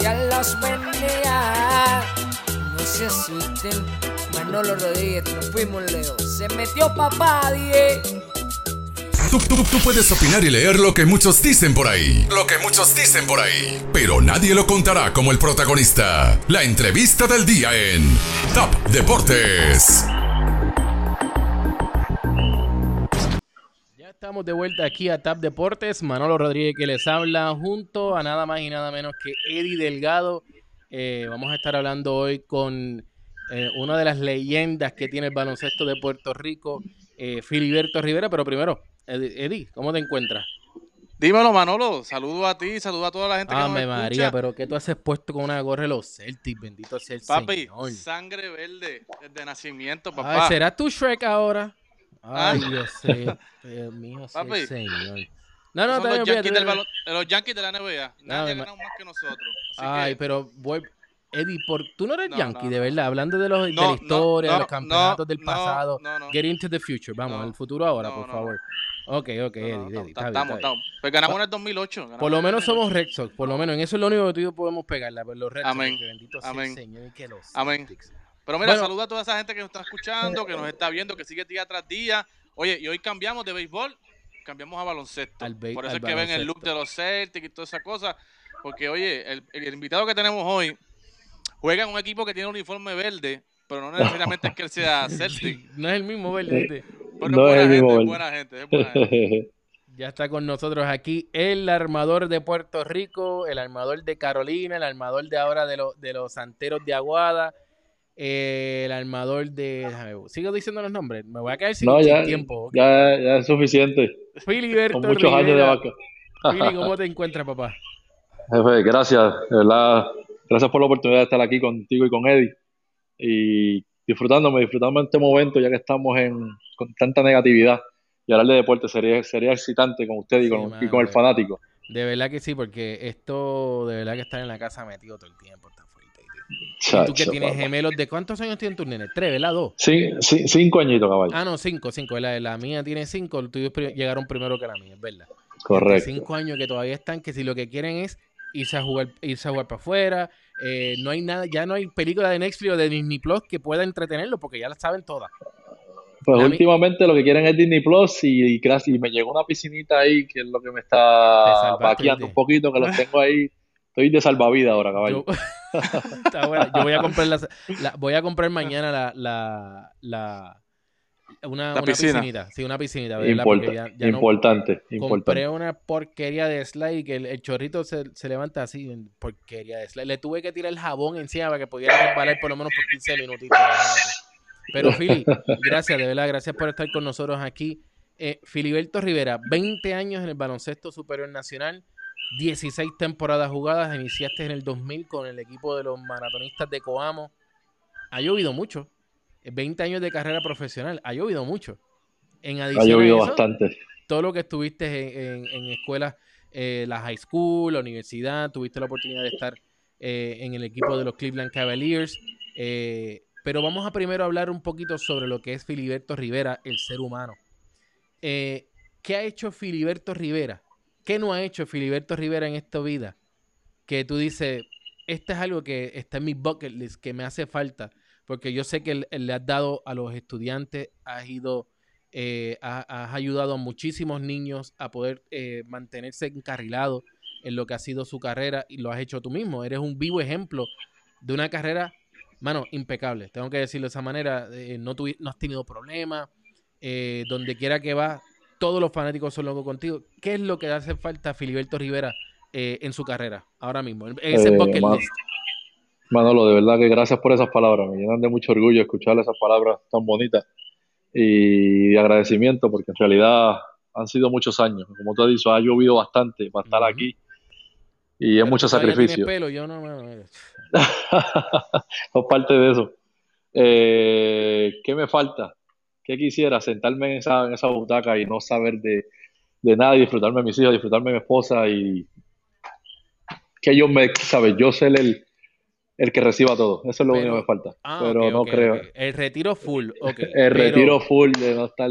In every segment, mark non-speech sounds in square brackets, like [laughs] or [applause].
Ya los bendiga. No se asusten. Manolo Rodríguez, nos fuimos Leo. Se metió papá, die. Tú, tú- tú puedes opinar y leer lo que muchos dicen por ahí. Lo que muchos dicen por ahí. Pero nadie lo contará como el protagonista. La entrevista del día en Top Deportes. Estamos de vuelta aquí a TAP Deportes. Manolo Rodríguez que les habla junto a nada más y nada menos que Eddie Delgado. Eh, vamos a estar hablando hoy con eh, una de las leyendas que tiene el baloncesto de Puerto Rico, eh, Filiberto Rivera. Pero primero, Eddie, ¿cómo te encuentras? Dímelo, Manolo. Saludo a ti, saludo a toda la gente que Ave nos María, escucha. pero ¿qué tú haces puesto con una gorra de los Celtics? Bendito sea el Papi, Señor. sangre verde desde nacimiento, Ay, papá. ¿será tu Shrek ahora? Ay, Ah. Dios mío. Dios mío, Papi. Señor. No, no, Son los, yankees del balon- eh, los Yankees de la NBA. Nadie ha ma- ganado más que nosotros. Así Ay, que- pero voy. Eddie, por, tú no eres No, yankee, no, de verdad, hablando de, los, de No, la no, historia, de no, los campeonatos no, del no, pasado. no, no. Get into the future, vamos, No, al futuro ahora, no, por no. favor. Ok, ok, No, Eddie, no, Eddie, no, está bien, estamos, bien. estamos. Pues ganamos en el 2008. ganamos Por lo en el menos somos 2008. Red Sox, por lo menos en eso es lo único que tú y yo podemos pegarla, pero los Red Sox, Amén, que bendito sea el amén, Señor y que los amén. Celtics. Pero mira, Bueno. saluda a toda esa gente que nos está escuchando, que nos está viendo, que sigue día tras día. Oye, y hoy cambiamos de béisbol, cambiamos a baloncesto. Be- Por eso al es que ven el look de los Celtics y toda esa cosa. Porque, oye, el, el invitado que tenemos hoy juega en un equipo que tiene un uniforme verde, pero no [laughs] necesariamente es que él sea Celtic. [laughs] No es el mismo, ¿verdad? ¿viste? Pero No es es el buena mismo gente, es verde. buena gente, es buena gente. [laughs] Ya está con nosotros aquí el armador de Puerto Rico, el armador de Carolina, el armador de ahora de, los de los Santeros de Aguada, eh, el armador de... déjame Sigo diciendo los nombres, me voy a quedar sin, no, sin ya, tiempo. ya, ya es suficiente. Filiberto Con muchos años de vaca. Fili, ¿cómo te [laughs] encuentras, papá? Jefe, gracias, de verdad. Gracias por la oportunidad de estar aquí contigo y con Eddie. Y disfrutándome, disfrutando este momento, ya que estamos en, con tanta negatividad. Y hablar de deporte sería, sería excitante con usted y Sí, con, y con el fanático. De verdad que sí, porque esto de verdad que estar en la casa metido todo el tiempo está Y tú que Chacho, tienes papá. gemelos, ¿de cuántos años tienen tus nenes? Tres, ¿verdad? Dos. Sí, sí, cinco añitos, caballo. Ah, no, cinco, cinco. La, la mía tiene cinco, los tuyos llegaron primero que la mía, es verdad. Correcto. cinco años que todavía están, que si lo que quieren es irse a jugar, irse a jugar para afuera, eh, no hay nada, ya no hay película de Netflix o de Disney Plus que pueda entretenerlo porque ya la saben todas. Pues últimamente lo que quieren es Disney Plus y, y, y me llegó una piscinita ahí que es lo que me está vaqueando un poquito, que los tengo ahí. [laughs] Estoy de salvavidas ahora, caballo. Yo, [laughs] Está buena. Yo voy a comprar la, la- voy a comprar mañana la, la, la una, La una piscina. piscinita, sí, una piscinita, ya, ya no- importante, compré importante. una porquería de slide que el, el chorrito se, se levanta así, porquería de slide. Le tuve que tirar el jabón encima para que pudiera resbalar por lo menos por 15 minutitos. Pero Fili, [laughs] gracias, de verdad, gracias por estar con nosotros aquí. Eh, Filiberto Rivera, 20 años en el baloncesto superior nacional, 16 temporadas jugadas, iniciaste en el 2000 con el equipo de los maratonistas de Coamo. Ha llovido mucho, Eh, 20 años de carrera profesional, ha llovido mucho. En Ha adición a llovido eso, bastante. todo lo que estuviste en, en- en escuelas, eh, la high school, la universidad, tuviste la oportunidad de estar eh, en el equipo de los Cleveland Cavaliers. eh, pero vamos a primero hablar un poquito sobre lo que es Filiberto Rivera, el ser humano. ¿Qué ha hecho Filiberto Rivera? ¿Qué no ha hecho Filiberto Rivera en esta vida? Que tú dices, este es algo que está en mi bucket list, que me hace falta, porque yo sé que le- le has dado a los estudiantes, has ido eh, ha- has ayudado a muchísimos niños a poder eh, mantenerse encarrilados en lo que ha sido su carrera y lo has hecho tú mismo. Eres un vivo ejemplo de una carrera, mano, impecable. Tengo que decirlo de esa manera. eh, no, no has tenido problemas. eh, donde quiera que vas, todos los fanáticos son locos contigo. ¿Qué es lo que hace falta a Filiberto Rivera eh, en su carrera ahora mismo? En ese Eh, bucket ma- list. Manolo, de verdad que gracias por esas palabras. Me llenan de mucho orgullo escuchar esas palabras tan bonitas y de agradecimiento, porque en realidad han sido muchos años. Como tú has dicho, ha llovido bastante para estar aquí y es Pero mucho sacrificio. pelo, yo no me- [laughs] Sos parte de eso. Eh, ¿qué me falta? ¿Qué quisiera? Sentarme en esa, en esa butaca y no saber de, de nada y disfrutarme de mis hijos, disfrutarme de mi esposa y que ellos me, ¿sabes? Yo ser el, el que reciba todo. Eso es lo Pero- único que me falta. Ah, Pero no creo. El retiro full. El Pero- retiro full de no estar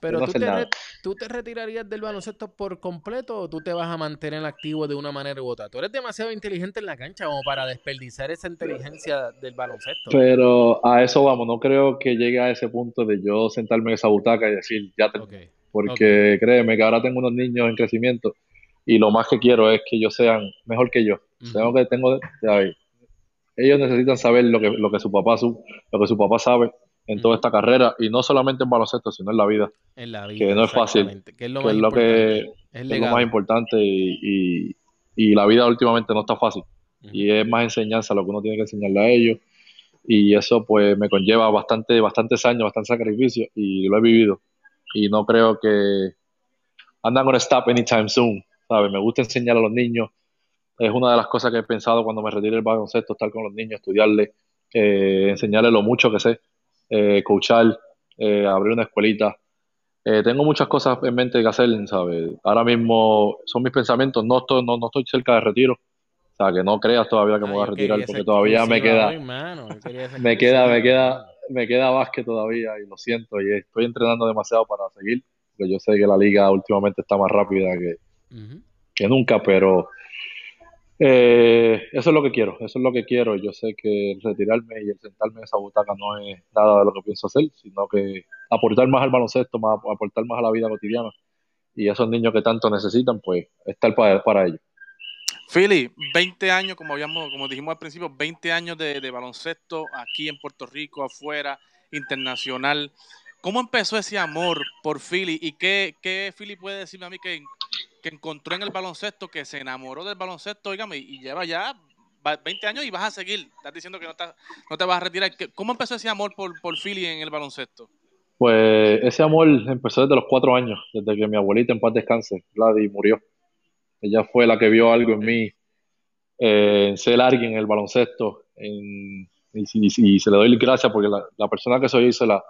Pero no tú te, nada. re- tú te retirarías del baloncesto por completo o tú te vas a mantener activo de una manera u otra. Tú eres demasiado inteligente en la cancha como para desperdiciar esa inteligencia del baloncesto. Pero a eso vamos, no creo que llegue a ese punto de yo sentarme en esa butaca y decir, ya te... Porque créeme que ahora tengo unos niños en crecimiento y lo más que quiero es que ellos sean mejor que yo. Tengo que, tengo. Ellos necesitan saber lo que, lo que su papá su, lo que su papá sabe en toda esta carrera y no solamente en baloncesto, sino en la vida, En la vida. que no es fácil, Que es lo que más es lo que importante. Es es lo legado. más importante y, y, y la vida últimamente no está fácil. Y es más enseñanza lo que uno tiene que enseñarle a ellos. Y eso pues me conlleva bastante, bastantes años, bastante sacrificio y lo he vivido. Y no creo que I'm not gonna stop anytime soon. ¿sabes? Me gusta enseñar a los niños. Es una de las cosas que he pensado cuando me retire el baloncesto, estar con los niños, estudiarles, eh, enseñarles lo mucho que sé, eh, coachar, eh, abrir una escuelita. Eh, tengo muchas cosas en mente que hacer, ¿sabes? Ahora mismo son mis pensamientos, no estoy, no, no estoy cerca de retiro. O sea, que no creas todavía que me voy a retirar porque todavía me queda, hoy, [laughs] me queda, me queda, me queda básquet todavía y lo siento. Y estoy entrenando demasiado para seguir, porque yo sé que la liga últimamente está más rápida que, que nunca, pero eh, eso es lo que quiero, eso es lo que quiero. Yo sé que el retirarme y el sentarme en esa butaca no es nada de lo que pienso hacer, sino que aportar más al baloncesto, más, aportar más a la vida cotidiana. Y esos niños que tanto necesitan, pues estar para, para ellos. Philly, 20 años, como habíamos, como dijimos al principio, 20 años de, de baloncesto aquí en Puerto Rico, afuera, internacional. ¿Cómo empezó ese amor por Philly y qué, qué Philly puede decirme a mí que, que encontró en el baloncesto, que se enamoró del baloncesto, oígame, y lleva ya va- 20 años y vas a seguir? Estás diciendo que no, estás- no te vas a retirar. ¿Qué- ¿Cómo empezó ese amor por, por Philly en el baloncesto? Pues ese amor empezó desde los cuatro años, desde que mi abuelita en paz descanse, Gladys, murió. Ella fue la que vio algo en mí, eh, en ser alguien en el baloncesto, en- y, y- y se le doy gracias porque la, la persona que soy se la,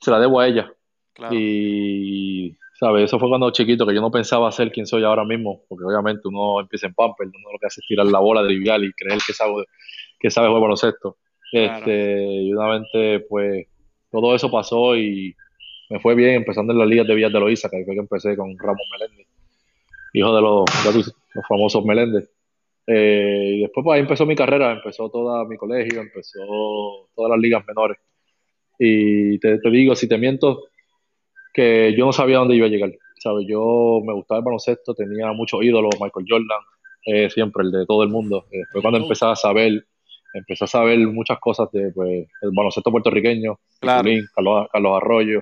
se la debo a ella. Claro. Y, ¿sabes? Eso fue cuando chiquito, que yo no pensaba ser quien soy ahora mismo, porque obviamente uno empieza en Pamper, uno lo que hace es tirar la bola trivial y creer que sabe, que sabe jugar baloncesto. Claro. Este, y obviamente, pues, todo eso pasó y me fue bien, empezando en las ligas de Villas de Loíza, que ahí fue que empecé con Ramón Meléndez, hijo de los, tú- los famosos Meléndez. Eh, y después, pues, ahí empezó mi carrera, empezó todo mi colegio, empezó todas las ligas menores. Y te, te digo, si te miento, que yo no sabía dónde iba a llegar. ¿sabes? Yo me gustaba el baloncesto, tenía muchos ídolos, Michael Jordan, eh, siempre el de todo el mundo. Eh, fue cuando empecé a saber, empecé a saber muchas cosas de pues, el baloncesto puertorriqueño, Claro. Carlos, Carlos Arroyo,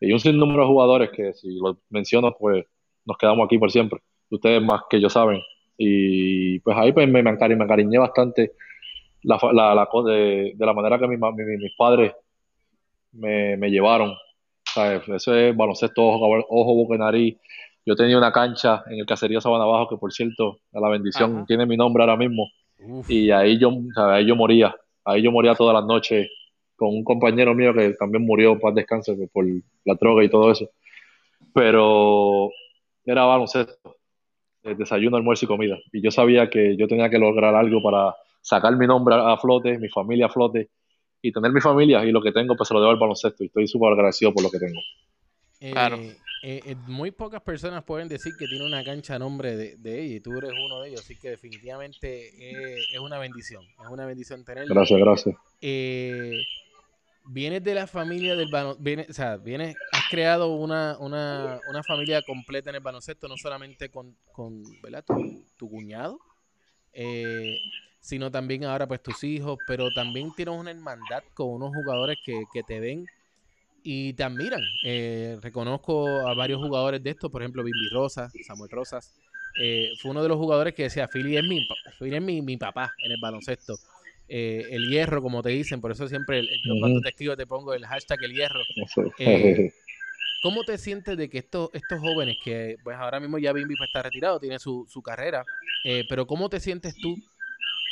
y un sinnúmero de jugadores que si los menciono, pues nos quedamos aquí por siempre. Ustedes más que yo saben. Y pues ahí pues, me, me, encari- me encariñé bastante la, la, la de, de la manera que mi- mi- mis padres me, me llevaron. ¿Sabes? Eso es baloncesto, ojo, ojo, boca y nariz. Yo tenía una cancha en el caserío Sabana Abajo, que por cierto, a la bendición, Ajá. tiene mi nombre ahora mismo. Uf. Y ahí yo, ¿sabes? ahí yo moría. Ahí yo moría todas las noches con un compañero mío que también murió, paz descanse, que por la droga y todo eso. Pero era baloncesto, eh, desayuno, almuerzo y comida. Y yo sabía que yo tenía que lograr algo para sacar mi nombre a a flote, mi familia a flote y tener mi familia y lo que tengo, pues se lo debo al baloncesto. Y estoy súper agradecido por lo que tengo. Eh, Claro. eh, eh, muy pocas personas pueden decir que tiene una cancha a nombre de, de ella y tú eres uno de ellos, así que definitivamente es una bendición, es una bendición tenerlo. Gracias, gracias. Eh, vienes de la familia del baloncesto, o sea, vienes, has creado una, una, una familia completa en el baloncesto, no solamente con, con ¿verdad? Tu, tu cuñado, eh, sino también ahora pues tus hijos, pero también tienes una hermandad con unos jugadores que, que te ven y te admiran. Eh, reconozco a varios jugadores de estos, por ejemplo, Bimbi Rosas, Samuel Rosas. eh, fue uno de los jugadores que decía, Philly es mi, Philly es mi, mi papá en el baloncesto. Eh, el hierro, como te dicen, por eso siempre el- yo Ujú. cuando te escribo te pongo el hashtag el hierro. Eh, [laughs] ¿Cómo te sientes de que estos, estos jóvenes, que pues ahora mismo ya Bimbi pues, está retirado, tiene su, su carrera, eh, pero cómo te sientes tú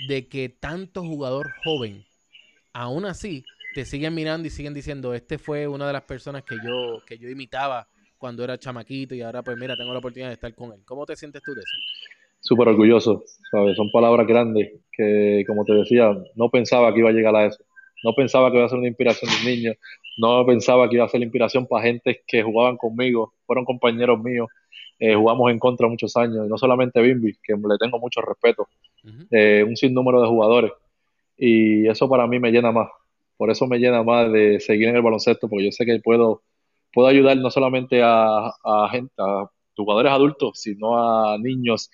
de que tanto jugador joven, aún así, te siguen mirando y siguen diciendo, este fue una de las personas que yo, que yo imitaba cuando era chamaquito y ahora pues mira, tengo la oportunidad de estar con él. ¿Cómo te sientes tú de eso? súper orgulloso, ¿sabes? Son palabras grandes que, como te decía, no pensaba que iba a llegar a eso. No pensaba que iba a ser una inspiración de niño, no pensaba que iba a ser inspiración para gente que jugaban conmigo, fueron compañeros míos, eh, jugamos en contra muchos años, y no solamente Bimbi, que le tengo mucho respeto, eh, un sinnúmero de jugadores, y eso para mí me llena más, por eso me llena más de seguir en el baloncesto, porque yo sé que puedo, puedo ayudar no solamente a, a gente, a jugadores adultos, sino a niños,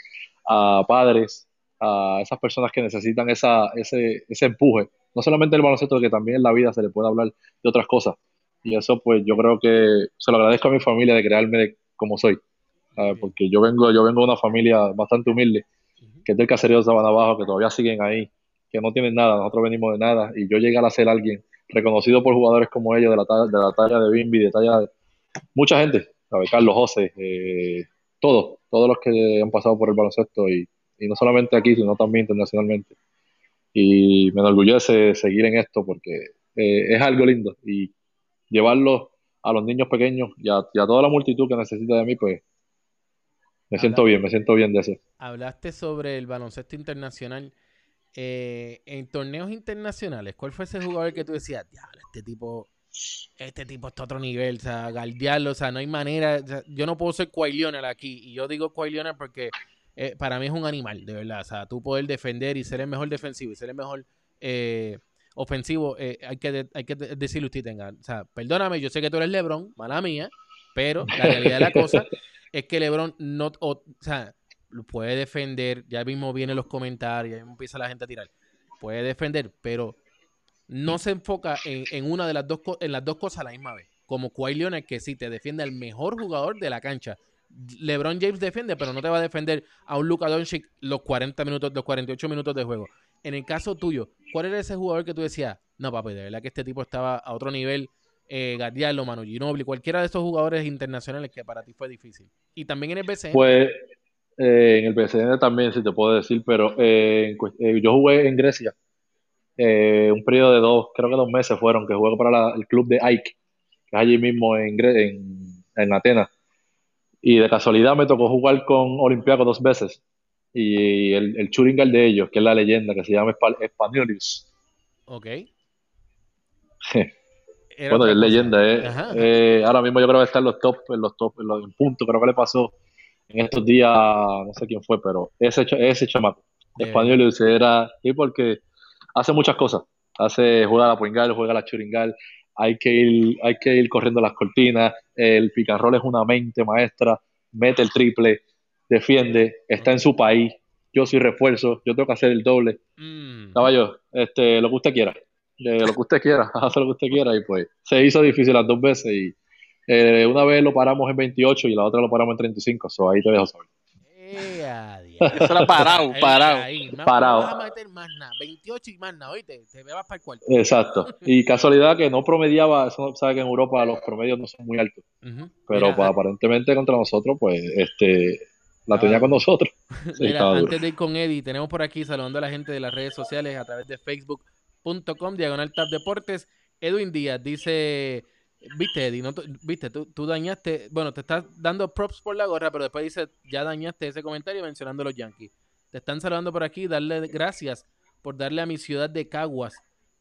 a padres, a esas personas que necesitan esa, ese, ese empuje. No solamente el baloncesto, que también en la vida se le puede hablar de otras cosas. Y eso, pues, yo creo que se lo agradezco a mi familia de crearme como soy. Porque yo vengo, yo vengo de una familia bastante humilde, que es del caserío de Sabana Abajo, que todavía siguen ahí, que no tienen nada, nosotros venimos de nada, y yo llegué a ser alguien reconocido por jugadores como ellos, de la talla de, la talla de Bimbi, de talla de mucha gente, Carlos José, eh, todos, todos los que han pasado por el baloncesto y, no solamente aquí, sino también internacionalmente. Y me enorgullece seguir en esto porque eh, es algo lindo. Y llevarlo a los niños pequeños y a, toda la multitud que necesita de mí, pues me siento bien, me siento bien de eso. Hablaste sobre el baloncesto internacional. Eh, en torneos internacionales, ¿cuál fue ese jugador que tú decías, diablo, este tipo este tipo está a otro nivel, o sea, galdearlo, o sea, no hay manera, yo no puedo ser Kawhi aquí, y yo digo Kawhi porque eh, para mí es un animal, de verdad, o sea, tú poder defender y ser el mejor defensivo y ser el mejor eh, ofensivo, eh, hay, que hay que decirle usted tenga, o sea, perdóname, yo sé que tú eres LeBron, mala mía, pero la realidad de la cosa [laughs] es que LeBron no, o, sea, puede defender, ya mismo vienen los comentarios, ya empieza la gente a tirar, puede defender, pero no se enfoca en, una de las dos en las dos cosas a la misma vez. Como Kawhi Leonard, que sí te defiende al mejor jugador de la cancha. LeBron James defiende, pero no te va a defender a un Luka Doncic los 40 minutos, los 48 minutos de juego. En el caso tuyo, ¿cuál era ese jugador que tú decías, no papi, de verdad que este tipo estaba a otro nivel, eh, Gardialo, Manu Ginobili, cualquiera de esos jugadores internacionales que para ti fue difícil? Y también en el BCN. Pues eh, en el BCN también, si te puedo decir, pero eh, eh, yo jugué en Grecia un periodo de dos, creo que dos meses fueron, que juego para el club de Ike, que es allí mismo en, en, Atenas. Y de casualidad me tocó jugar con Olimpiaco dos veces. Y el, el churingal de ellos, que es la leyenda, que se llama Españolis. Ok. [laughs] bueno, es leyenda, eh. eh. ahora mismo yo creo que está en los top, en los top, en los puntos. Creo que le pasó en estos días, no sé quién fue, pero ese, ese chamaco. Españolis era, y porque hace muchas cosas. Hace, juega la Poingal, juega la Churingal, hay que ir, hay que ir corriendo las cortinas, el picarrol es una mente maestra, mete el triple, defiende, está en su país, yo soy refuerzo, yo tengo que hacer el doble. Mm. Caballo, este, lo que usted quiera, eh, lo que usted quiera, [laughs] hace lo que usted quiera y pues se hizo difícil las dos veces y eh, una vez lo paramos en 28 y la otra lo paramos en 35, so ahí te dejo saber. [laughs] Eso era parado, parado. parado. No vas a meter más nada. 28 y más nada, oíste. Te vas para el cuarto. Exacto. Y casualidad que no promediaba, eso sabe que en Europa los promedios no son muy altos. Pero pues, aparentemente contra nosotros, pues, este, la tenía con nosotros. [laughs] antes de ir con Eddie, tenemos por aquí saludando a la gente de las redes sociales a través de facebook.com, diagonal tab deportes. Edwin Díaz dice Viste, Eddie, viste, tú, tú, dañaste, bueno, te estás dando props por la gorra, pero después dice, ya dañaste ese comentario mencionando a los Yankees. Te están saludando por aquí, darle gracias por darle a mi ciudad de Caguas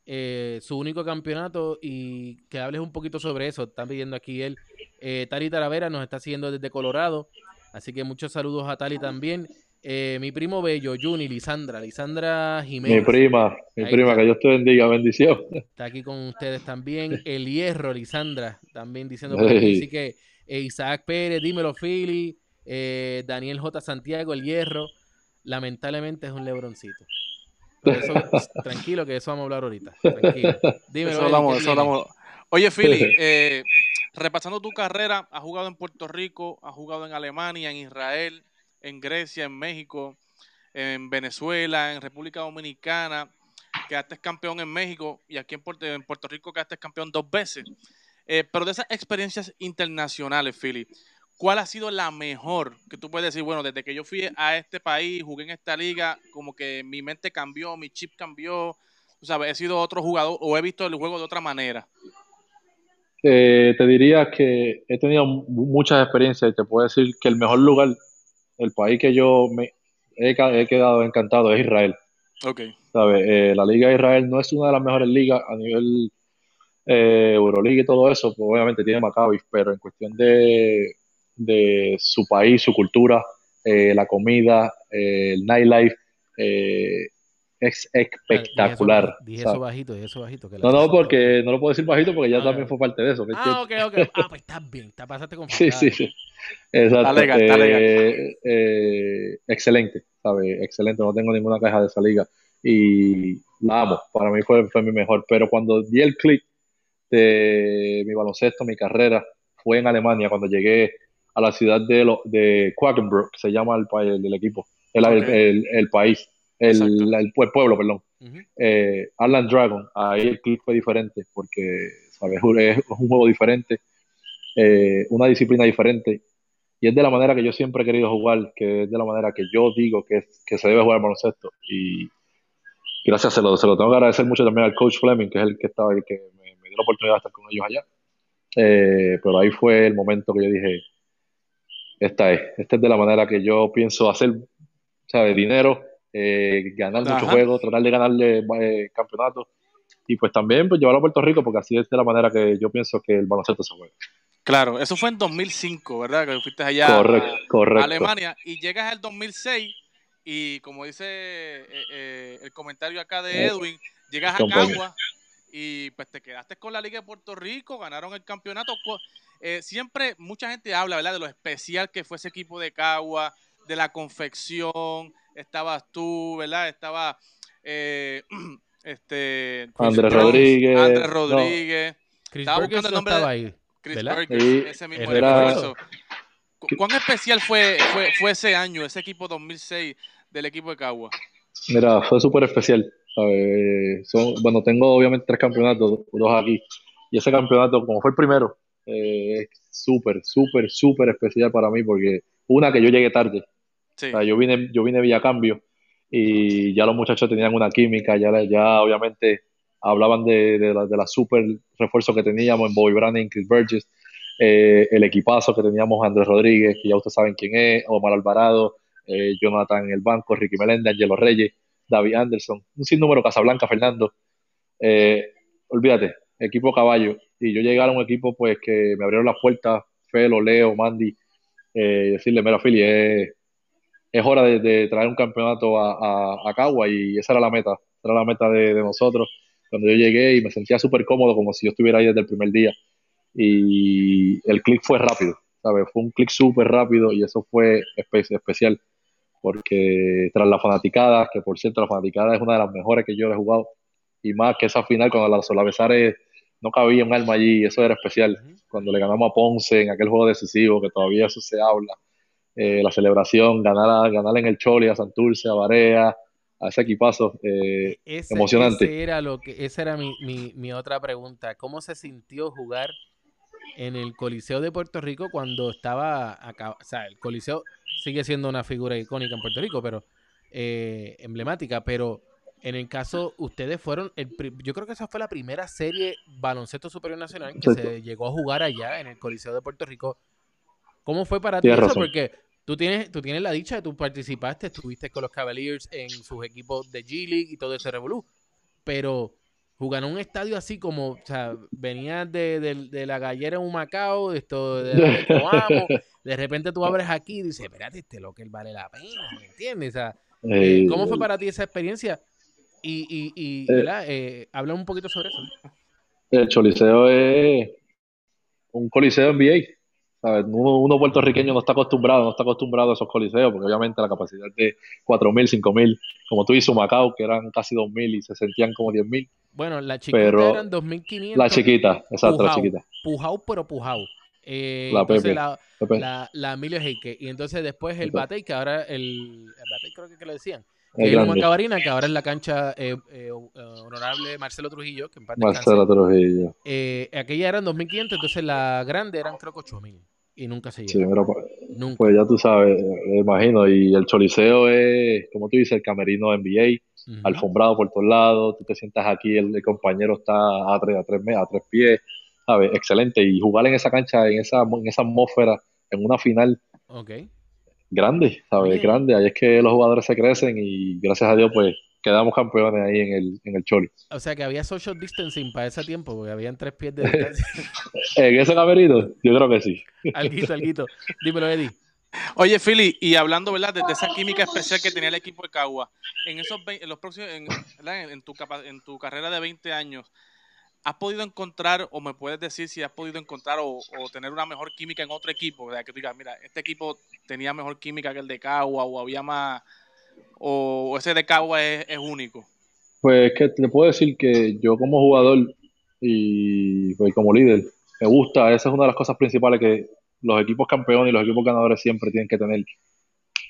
eh, su único campeonato y que hables un poquito sobre eso. Están pidiendo aquí él. Eh, Tali Taravera nos está siguiendo desde Colorado, así que muchos saludos a Tali también. Eh, mi primo bello, Juni, Lisandra, Lisandra Jiménez. Mi prima, mi prima, que Dios te bendiga, bendición. Está aquí con ustedes también. [laughs] El Hierro, Lisandra, también diciendo por aquí. Así que eh, Isaac Pérez, dímelo, Philly, eh, Daniel J. Santiago, El Hierro. Lamentablemente es un lebroncito. [laughs] tranquilo, que eso vamos a hablar ahorita. Tranquilo. Dímelo, eso hablamos, eso hablamos. Oye, Philly, [laughs] repasando tu carrera, has jugado en Puerto Rico, has jugado en Alemania, en Israel en Grecia, en México, en Venezuela, en República Dominicana, quedaste campeón en México y aquí en Puerto, en Puerto Rico quedaste campeón dos veces. Eh, pero de esas experiencias internacionales, Philip, ¿cuál ha sido la mejor que tú puedes decir? Bueno, desde que yo fui a este país, jugué en esta liga, como que mi mente cambió, mi chip cambió, tú sabes, he sido otro jugador o he visto el juego de otra manera. Eh, te diría que he tenido muchas experiencias y te puedo decir que el mejor lugar el país que yo me he, quedado encantado es Israel. Okay. ¿sabes? Eh, la Liga de Israel no es una de las mejores ligas a nivel eh, Euroliga y todo eso, pues obviamente tiene Maccabi, pero en cuestión de, de su país, su cultura, eh, la comida, eh, el nightlife, eh, es espectacular. Dije eso, bajito, dije eso bajito. que No, no, porque no lo puedo decir bajito porque ya Ah, también fue parte de eso. ¿me Ah, ok, ok. Ah, pues estás bien, te pasaste con [laughs] Sí, sí, sí. Exacto. Está legal, está Eh, eh, excelente, ¿sabes? Excelente, no tengo ninguna queja de esa liga. Y la amo, para mí fue, fue mi mejor. Pero cuando di el click de mi baloncesto, mi carrera, fue en Alemania, cuando llegué a la ciudad de, lo- de Quakenbrück, se llama el, el, el equipo, el, el- el país, el, el pue- pueblo, perdón Ujú. eh, Arland Dragon, ahí el clip fue diferente porque ¿sabes? [laughs] es un juego diferente, eh, una disciplina diferente y es de la manera que yo siempre he querido jugar, que es de la manera que yo digo que, que se debe jugar al baloncesto y gracias, se lo, se lo tengo que agradecer mucho también al coach Fleming, que es el que estaba ahí, que me, me dio la oportunidad de estar con ellos allá. Eh, pero ahí fue el momento que yo dije, esta es, esta es de la manera que yo pienso hacer, ¿sabes? Dinero, eh, ganar muchos juegos, tratar de ganarle eh, campeonatos y pues también pues, llevarlo a Puerto Rico porque así es de la manera que yo pienso que el baloncesto se juega. Claro, eso fue en 2005, ¿verdad? Que fuiste allá correcto, a correcto. Alemania y llegas al 2006 y como dice eh, eh, el comentario acá de Eh, Edwin, llegas a. Cagua y pues te quedaste con la Liga de Puerto Rico, ganaron el campeonato. Eh, siempre mucha gente habla, ¿verdad? De lo especial que fue ese equipo de Cagua, de la confección, estabas tú, ¿verdad? Estaba eh, [clears throat] este Andrés Jones, Rodríguez, Andrés no. Rodríguez. Chris Estaba buscando el no nombre estaba de- ahí. Chris. Burgers, Sí, ese mismo era- refuerzo. ¿Cu- ¿Cuán especial fue, fue, fue ese año, ese equipo 2006 del equipo de Cagua? Mira, fue súper especial. ¿sabes? Son, bueno, tengo obviamente tres campeonatos, dos aquí. Y ese campeonato, como fue el primero, eh, es súper, súper, súper especial para mí porque una que yo llegué tarde. Yo vine, yo vine vía cambio y ya los muchachos tenían una química, ya, ya obviamente hablaban de, de la, de la super refuerzo que teníamos en Bobby Brandon, Chris Burgess, eh, el equipazo que teníamos Andrés Rodríguez, que ya ustedes saben quién es, Omar Alvarado, eh, Jonathan el banco, Ricky Meléndez, Angelo Reyes, David Anderson, un sinnúmero Casablanca, Fernando. Eh, olvídate, equipo caballo. Y yo llegué a un equipo pues que me abrieron las puertas, Felo, Leo, Mandy, decirle, mira, Philly, es, es hora de, de traer un campeonato a, a, a Cagua y esa era la meta, esa era la meta de, de nosotros. Cuando yo llegué y me sentía súper cómodo, como si yo estuviera ahí desde el primer día. Y el clic fue rápido, ¿sabes? Fue un clic súper rápido y eso fue espe- especial porque tras la fanaticada, que por cierto la fanaticada es una de las mejores que yo he jugado, y más que esa final cuando la Solavesares no cabía un alma allí, eso era especial. Cuando le ganamos a Ponce en aquel juego decisivo, que todavía eso se habla, eh, la celebración, ganar, a- ganar en el Choli, a Santurce, a Barea, a ese equipazo, eh, Ese- emocionante. ese era lo que, esa era mi, mi, mi otra pregunta. ¿Cómo se sintió jugar en el Coliseo de Puerto Rico cuando estaba acá? O sea, el Coliseo sigue siendo una figura icónica en Puerto Rico, pero eh, emblemática. Pero en el caso, ustedes fueron, el, yo creo que esa fue la primera serie baloncesto superior nacional que se llegó a jugar allá en el Coliseo de Puerto Rico. ¿Cómo fue para ti eso? razón. Porque tú tienes, tú tienes la dicha de tú participaste, estuviste con los Cavaliers en sus equipos de G League y todo ese revolú. Pero jugar en un estadio así como, o sea, venías de, de- de la gallera en un Macao, de esto de de Coamo, [laughs] de repente tú abres aquí y dices, espérate, este lo que vale la pena, ¿me entiendes? O sea, eh, Eh, ¿cómo fue para ti esa experiencia? Y, y, y Eh. Eh, habla un poquito sobre eso. el Choliseo es un coliseo NBA. ¿Sabes? Uno, uno puertorriqueño no está acostumbrado, no está acostumbrado a esos coliseos, porque obviamente la capacidad de 4.000, 5.000, como tú dices, Macao, que eran casi 2.000 y se sentían como 10.000. Bueno, la chiquita Pero eran 2.500. La chiquita, exacto, la Pujao. chiquita. Pujao, pero pujao. Eh, La entonces Pepe. la, Pepe. la, la Emilio Heike. Y entonces después el. Batey, que ahora el, el Batey creo que, que lo decían. Es Que. Cabarina, que ahora es la cancha eh, eh, honorable Marcelo Trujillo, que en. Marcelo Trujillo. Eh, aquella eran 2.500, entonces la grande eran creo que 8.000. Y nunca se Sí, llegó. mira, pues, Nunca. pues ya tú sabes, me imagino. Y el Choliseo es, como tú dices, el camerino NBA, Ujú. alfombrado por todos lados. Tú te sientas aquí, el, el compañero está a tres, a tres, a tres pies, ¿sabes? Excelente. Y jugar en esa cancha, en esa, en esa atmósfera, en una final grande, ¿sabes? Grande. Ahí es que los jugadores se crecen y gracias a Dios, pues quedamos campeones ahí en el, en el Choli. O sea que había social distancing para ese tiempo, porque habían tres pies de [laughs] distancia. ¿En ese camerino? Yo creo que sí. alguito, alguito. Dímelo, Eddie. Oye, Philly, y hablando, ¿verdad? De, de esa química especial que tenía el equipo de Cagua, en esos 20 en los próximos, en, tu capa- en tu carrera de 20 años, ¿has podido encontrar, o me puedes decir si has podido encontrar o, o tener una mejor química en otro equipo? ¿verdad? Que tú digas, mira, este equipo tenía mejor química que el de Cagua, o había más, o, o ese de Cagua es, es único. Pues que te puedo decir que yo como jugador y pues, como líder, me gusta, esa es una de las cosas principales que los equipos campeones y los equipos ganadores siempre tienen que tener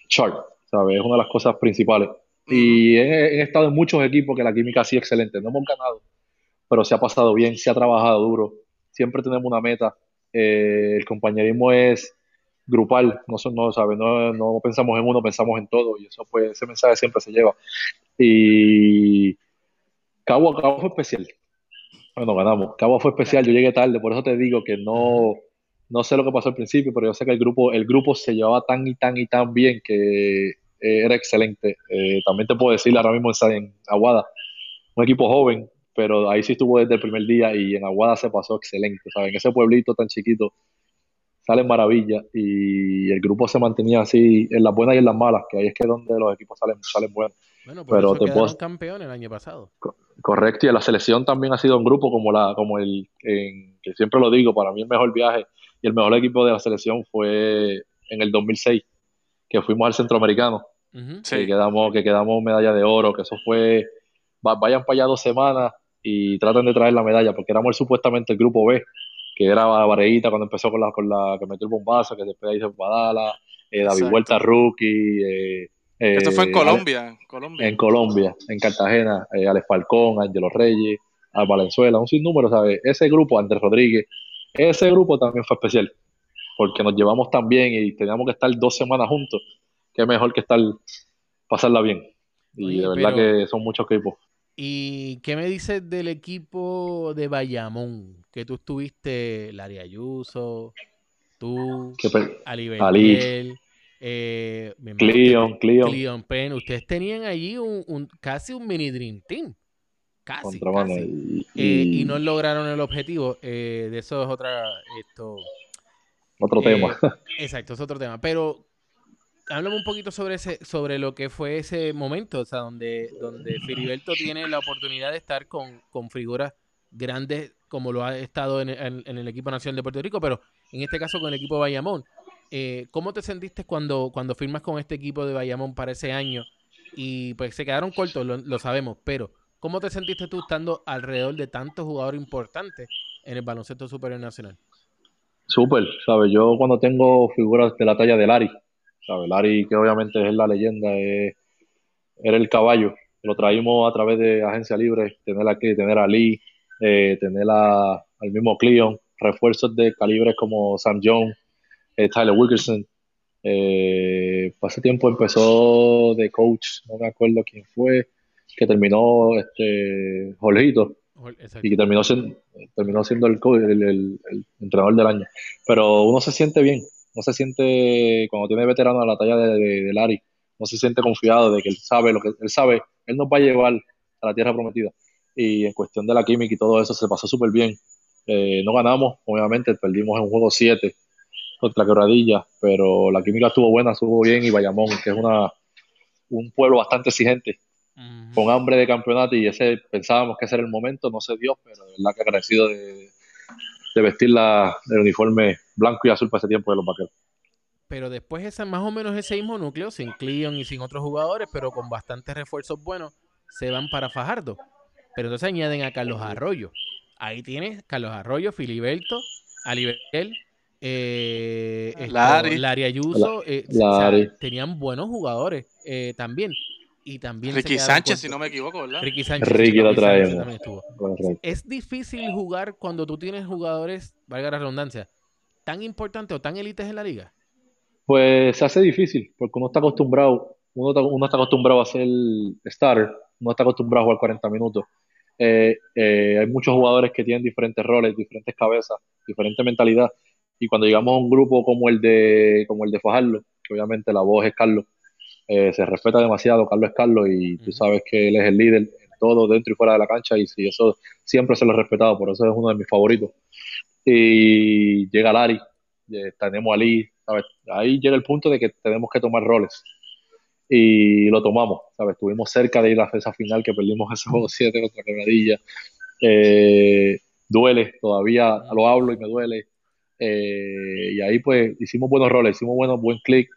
chart, ¿sabes? Es una de las cosas principales. Y he, he estado en muchos equipos que la química ha sido excelente, no hemos ganado, pero se ha pasado bien, se ha trabajado duro, siempre tenemos una meta, eh, el compañerismo es grupal, no, no, ¿sabes? No, no pensamos en uno, pensamos en todo, y eso pues, ese mensaje siempre se lleva. Y Cagua, Cagua fue especial. Bueno, ganamos. Cagua fue especial, yo llegué tarde, por eso te digo que no, no sé lo que pasó al principio, pero yo sé que el grupo, el grupo se llevaba tan y tan y tan bien que eh, era excelente. Eh, también te puedo decir ahora mismo en, en Aguada, un equipo joven, pero ahí sí estuvo desde el primer día y en Aguada se pasó excelente, ¿sabes? En ese pueblito tan chiquito salen maravillas y el grupo se mantenía así en las buenas y en las malas, que ahí es que es donde los equipos salen, salen buenos. Bueno, por Pero eso te puedo- campeones el año pasado. Correcto, y en la selección también ha sido un grupo como la, como el, en- que siempre lo digo, para mí el mejor viaje y el mejor equipo de la selección fue en el 2006, que fuimos al Centroamericano. Sí. que quedamos, que quedamos medalla de oro, que eso fue, va- vayan para allá dos semanas y traten de traer la medalla, porque éramos el- supuestamente el grupo B, que era Vareita cuando empezó con la, con la, que metió el bombazo, que después ahí se Badala, eh, David. Vuelta Rookie, eh, Esto fue en eh, Colombia, en Colombia. en Colombia, en Cartagena, eh, Alex Falcón, Angelo Reyes, a Valenzuela, un sinnúmero, ¿sabes? Ese grupo, Andrés Rodríguez, ese grupo también fue especial, porque nos llevamos tan bien y teníamos que estar dos semanas juntos, que mejor que estar, pasarla bien. Y Oye, de verdad pero- que son muchos equipos. ¿Y qué me dices del equipo de Bayamón? Que tú estuviste, Larry Ayuso, tú, Ali. Bertiel, eh, Cleon, Cleon, Cleon Penn. Ustedes tenían allí un, un- casi un mini Dream Team. Casi, casi. Y, Eh, y y no lograron el objetivo. eh, de eso es otra. Esto, otro eh, tema. Exacto, es otro tema. Pero háblame un poquito sobre ese, sobre lo que fue ese momento, o sea, donde, donde Filiberto tiene la oportunidad de estar con, con figuras grandes como lo ha estado en, el equipo nacional de Puerto Rico, pero en este caso con el equipo de Bayamón. Eh, ¿Cómo te sentiste cuando, cuando firmas con este equipo de Bayamón para ese año? Y pues se quedaron cortos, lo, sabemos, pero ¿cómo te sentiste tú estando alrededor de tantos jugadores importantes en el baloncesto superior nacional? Súper, ¿sabes? Yo cuando tengo figuras de la talla de Larry, ¿sabes? Larry, que obviamente es la leyenda, es- era el caballo. Lo traímos a través de Agencia Libre, tener aquí, tener a Lee, eh, tener a- al mismo Cleon, refuerzos de calibres como Sam Jones, eh, Tyler Wilkerson. Eh, hace tiempo empezó de coach, no me acuerdo quién fue, que terminó este Jorgito Exacto. y que terminó siendo, terminó siendo el, co- el, el- el entrenador del año. Pero uno se siente bien, no se siente, cuando tiene veterano a la talla de, de, de Larry, no se siente confiado de que él sabe lo que él sabe, él nos va a llevar a la tierra prometida. Y en cuestión de la química y todo eso, se pasó súper bien. Eh, no ganamos, obviamente, perdimos en un juego 7 contra Quebradilla, pero la química estuvo buena, estuvo bien y Bayamón, que es una, un pueblo bastante exigente, con hambre de campeonato y ese pensábamos que ese era el momento, no se dio, pero de verdad que agradecido de, de vestir la, el uniforme blanco y azul para ese tiempo de los vaqueros. Pero después esa, más o menos ese mismo núcleo, sin Cleon y sin otros jugadores, pero con bastantes refuerzos buenos, se van para Fajardo. Pero entonces añaden a Carlos Arroyo. Ahí tienes Carlos Arroyo, Filiberto, Alibel, eh, esto, Larry. Larry Ayuso. eh, o sea, Larry. tenían buenos jugadores eh, también. Y también se Ricky Sánchez, si no me equivoco, ¿verdad? Ricky Sánchez. Ricky lo traemos. Es difícil jugar cuando tú tienes jugadores, valga la redundancia, tan importantes o tan élites en la liga. Pues se hace difícil, porque uno está acostumbrado, uno está, uno está acostumbrado a ser starter, uno está acostumbrado a jugar 40 minutos. Eh, eh, hay muchos jugadores que tienen diferentes roles, diferentes cabezas, diferente mentalidad. Y cuando llegamos a un grupo como el de, como el de Fajardo, que obviamente la voz es Carlos, Eh, se respeta demasiado Carlos es Carlos y tú sabes que él es el líder en todo, dentro y fuera de la cancha y si eso siempre se lo he respetado, por eso es uno de mis favoritos. Y llega Lari, eh, tenemos a ¿sabes? ahí llega el punto de que tenemos que tomar roles y lo tomamos, ¿sabes? Estuvimos cerca de ir a esa final que perdimos ese juego 7 contra Quebradilla. Eh, duele, todavía lo hablo y me duele. Eh, y ahí pues hicimos buenos roles, hicimos buenos, buen click.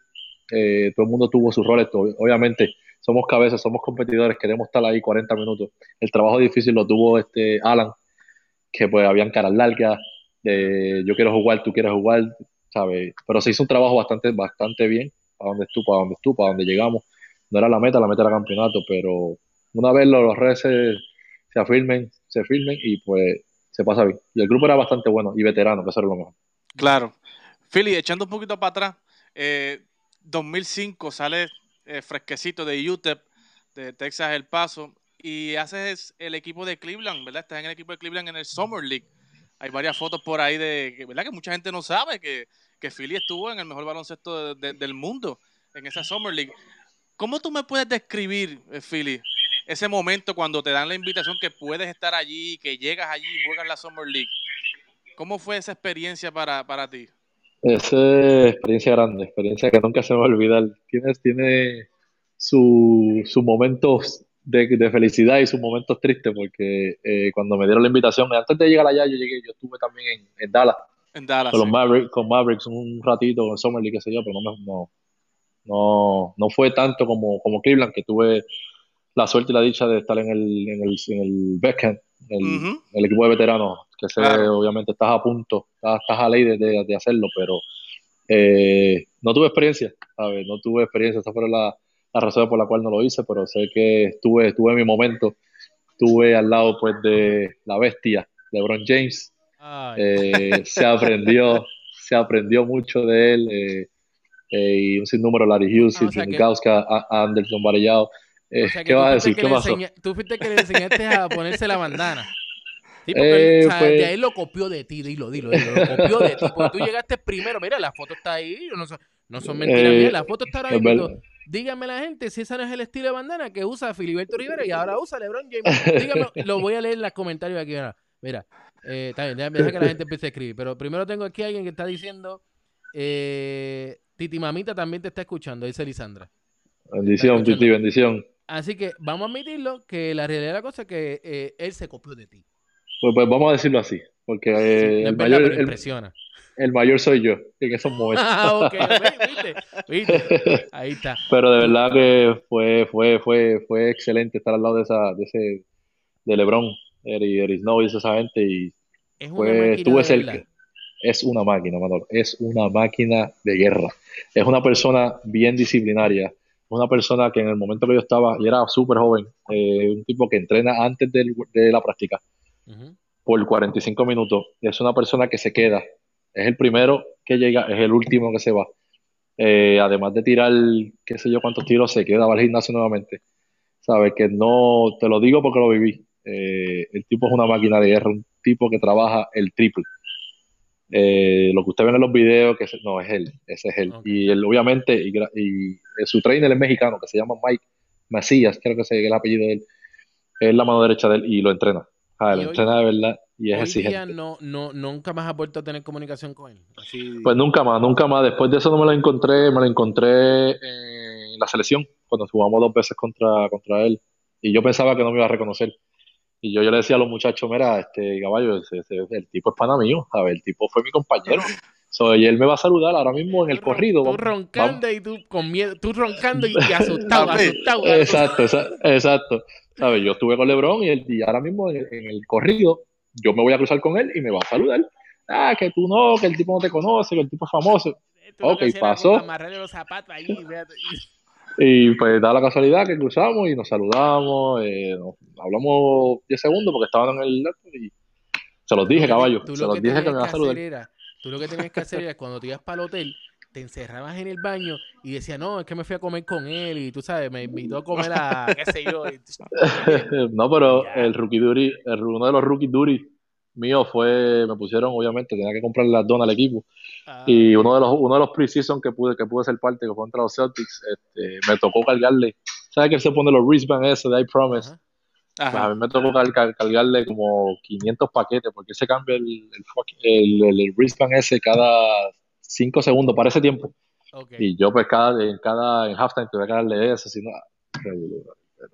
Eh, todo el mundo tuvo sus roles, obviamente somos cabezas, somos competidores, queremos estar ahí 40 minutos. El trabajo difícil lo tuvo este Alan, que pues habían caras largas, de yo quiero jugar, tú quieres jugar, ¿sabes? Pero se hizo un trabajo bastante, bastante bien para donde estuvo, para donde estuvo, donde llegamos. No era la meta, la meta era campeonato, pero una vez los, redes se, se afirmen, se firmen y pues se pasa bien. Y el grupo era bastante bueno y veterano, que eso era lo mejor. Claro. Philly, echando un poquito para atrás, 2005 eh, sale eh, fresquecito de UTEP, de Texas El Paso, y haces el equipo de Cleveland, ¿verdad? Estás en el equipo de Cleveland en el Summer League. Hay varias fotos por ahí de, ¿verdad? Que mucha gente no sabe que, que Philly estuvo en el mejor baloncesto del mundo, en esa Summer League. ¿Cómo tú me puedes describir, eh, Philly, ese momento cuando te dan la invitación que puedes estar allí, que llegas allí y juegas la Summer League? ¿Cómo fue esa experiencia para, para ti? Esa experiencia grande, experiencia que nunca se me va a olvidar. Tienes, tiene sus su momentos de, de, felicidad y sus momentos tristes, porque eh, cuando me dieron la invitación, antes de llegar allá, yo llegué, yo estuve también en, en Dallas. En Dallas. Con, los Mavericks, con Mavericks un ratito, en Summer League, qué sé yo, pero no, no, no, no fue tanto como, como Cleveland, que tuve la suerte y la dicha de estar en el, en el, en el Beckham, el, el equipo de veteranos, que sé, obviamente estás a punto, estás, a ley de, de, hacerlo, pero eh, no tuve experiencia, ¿sabes? No tuve experiencia, esa fue la, la, razón por la cual no lo hice, pero sé que estuve, estuve en mi momento, estuve al lado pues de la bestia, LeBron James, eh, se aprendió, [laughs] se aprendió mucho de él, eh, eh, y un sinnúmero Larry Hughes, no, o Anderson Varellao. Eh, ¿Qué vas a decir? ¿Qué pasó? Tú fuiste que le enseñaste a ponerse la bandana. Sí, porque eh, pues de ahí lo copió de ti, dilo, dilo, dilo, lo copió de ti, porque tú llegaste primero, mira, la foto está ahí, no son, no son mentiras eh, la foto está ahí. Dígame la gente si ese no es el estilo de bandana que usa Filiberto Rivera y ahora usa LeBron James. [laughs] Dígame, lo voy a leer en los comentaririos aquí. Mira, eh, bien, deja que la gente empiece a escribir, pero primero tengo aquí a alguien que está diciendo eh, Titi Mamita también te está escuchando, dice Lisandra. Bendición, Titi, bendición. Así que vamos a admitirlo que la realidad de la cosa es que eh, él se copió de ti. Pues, pues vamos a decirlo así, porque eh, el, mayor, el, mayor soy yo en esos [laughs] momentos. ah, ok, ¿viste? ¿Viste? [laughs] Ahí está. Pero de verdad que fue, fue, fue, fue excelente estar al lado de esa, de ese, de LeBron, Eric Snow y esa gente y fue, estuve cerca es una máquina, Manolo, es una máquina de guerra. Es una persona bien disciplinaria, una persona que en el momento que yo estaba, y era súper joven, eh, un tipo que entrena antes de, la práctica por 45 minutos, es una persona que se queda, es el primero que llega, es el último que se va. Eh, además de tirar, qué sé yo cuántos tiros, se queda, va al gimnasio nuevamente. Sabes que no, te lo digo porque lo viví. Eh, el tipo es una máquina de guerra, un tipo que trabaja el triple. Eh, lo que usted ve en los videos, que no es él, ese es él. Y él, obviamente, y, y, su trainer es mexicano, que se llama Mike Macías, creo que es el apellido de él, es la mano derecha de él y lo entrena. Ah, lo entrena de verdad y es exigente. no, no, nunca más ha vuelto a tener comunicación con él. Pues nunca más, nunca más. Después de eso no me lo encontré, me lo encontré en la selección, cuando jugamos dos veces contra, contra él. Y yo pensaba que no me iba a reconocer. Y yo, yo le decía a los muchachos, mira, este caballo, el tipo es pana mío, ¿sabes? El tipo fue mi compañero. Y él me va a saludar ahora mismo en el corrido. Tú roncando y tú con miedo, tú roncando y, [laughs] asustado, asustado, Exacto, exacto. ¿Sabes? Yo estuve con Lebron y, y ahora mismo en, el corrido, yo me voy a cruzar con él y me va a saludar. Ah, que tú no, que el tipo no te conoce, que el tipo es famoso. ok, pasó. Los zapatos ahí, [laughs] y pues da la casualidad que cruzamos y nos saludamos, eh, hablamos 10 segundos porque estaban en el y se los dije, caballo. Se los dije que me iba a saludar. Tú lo que tenías que hacer era cuando te ibas para el hotel, te encerrabas en el baño y decías, no, es que me fui a comer con él y tú sabes, me invitó a comer a, qué sé yo. [laughs] no, pero el rookie Duri, uno de los rookie Duri mío fue, me pusieron, obviamente, tenía que comprar las donas al equipo. Ah, Y uno de los, uno de los preseason que pude, que pude ser parte, que fue contra los Celtics, este, me tocó cargarle. ¿Sabes que él se pone los wristbands ese de I Promise? Pues a mí me tocó car- car- cargarle como 500 paquetes, porque se cambia el, el, el, el- el wristband ese cada 5 segundos para ese tiempo. Ok. Y yo, pues, cada, en cada en halftime tuve que darle eso, si no.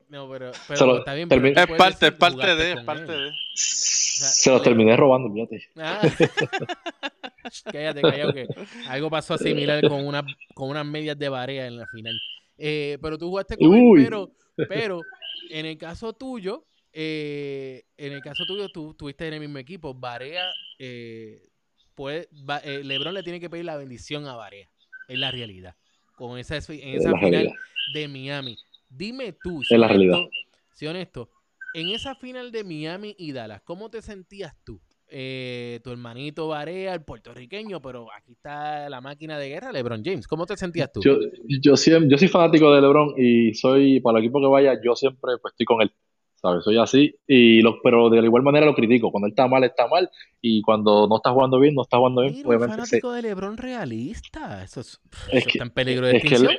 No, pero, pero lo- está bien. pero Es parte, es parte de, es parte él. de. Se los terminé robando, fíjate. Ah. [laughs] cállate, cállate, que algo pasó similar con, una, con unas medias de barea en la final. Eh, pero tú jugaste con él, Uy. pero, pero en el caso tuyo, eh, en el caso tuyo, tú estuviste en el mismo equipo. Barea, eh, puede, va- eh, LeBron le tiene que pedir la bendición a Barea. Es la realidad. Con esa, en Es esa final realidad. de Miami. Dime tú, Es la realidad. honesto, sé honesto, en esa final de Miami y Dallas, ¿cómo te sentías tú? Eh, tu hermanito Barea, el puertorriqueño, pero aquí está la máquina de guerra, LeBron James. ¿Cómo te sentías tú? Yo, yo, siempre, yo soy fanático de LeBron y soy, para el equipo que vaya, yo siempre pues, estoy con él. ¿Sabes? Soy así, y lo, pero de la igual manera lo critico. Cuando él está mal, está mal, y cuando no está jugando bien, no está jugando bien. Mira, se- fanático de LeBron realista. Eso, es, Es eso que- está en peligro de es que, extinción.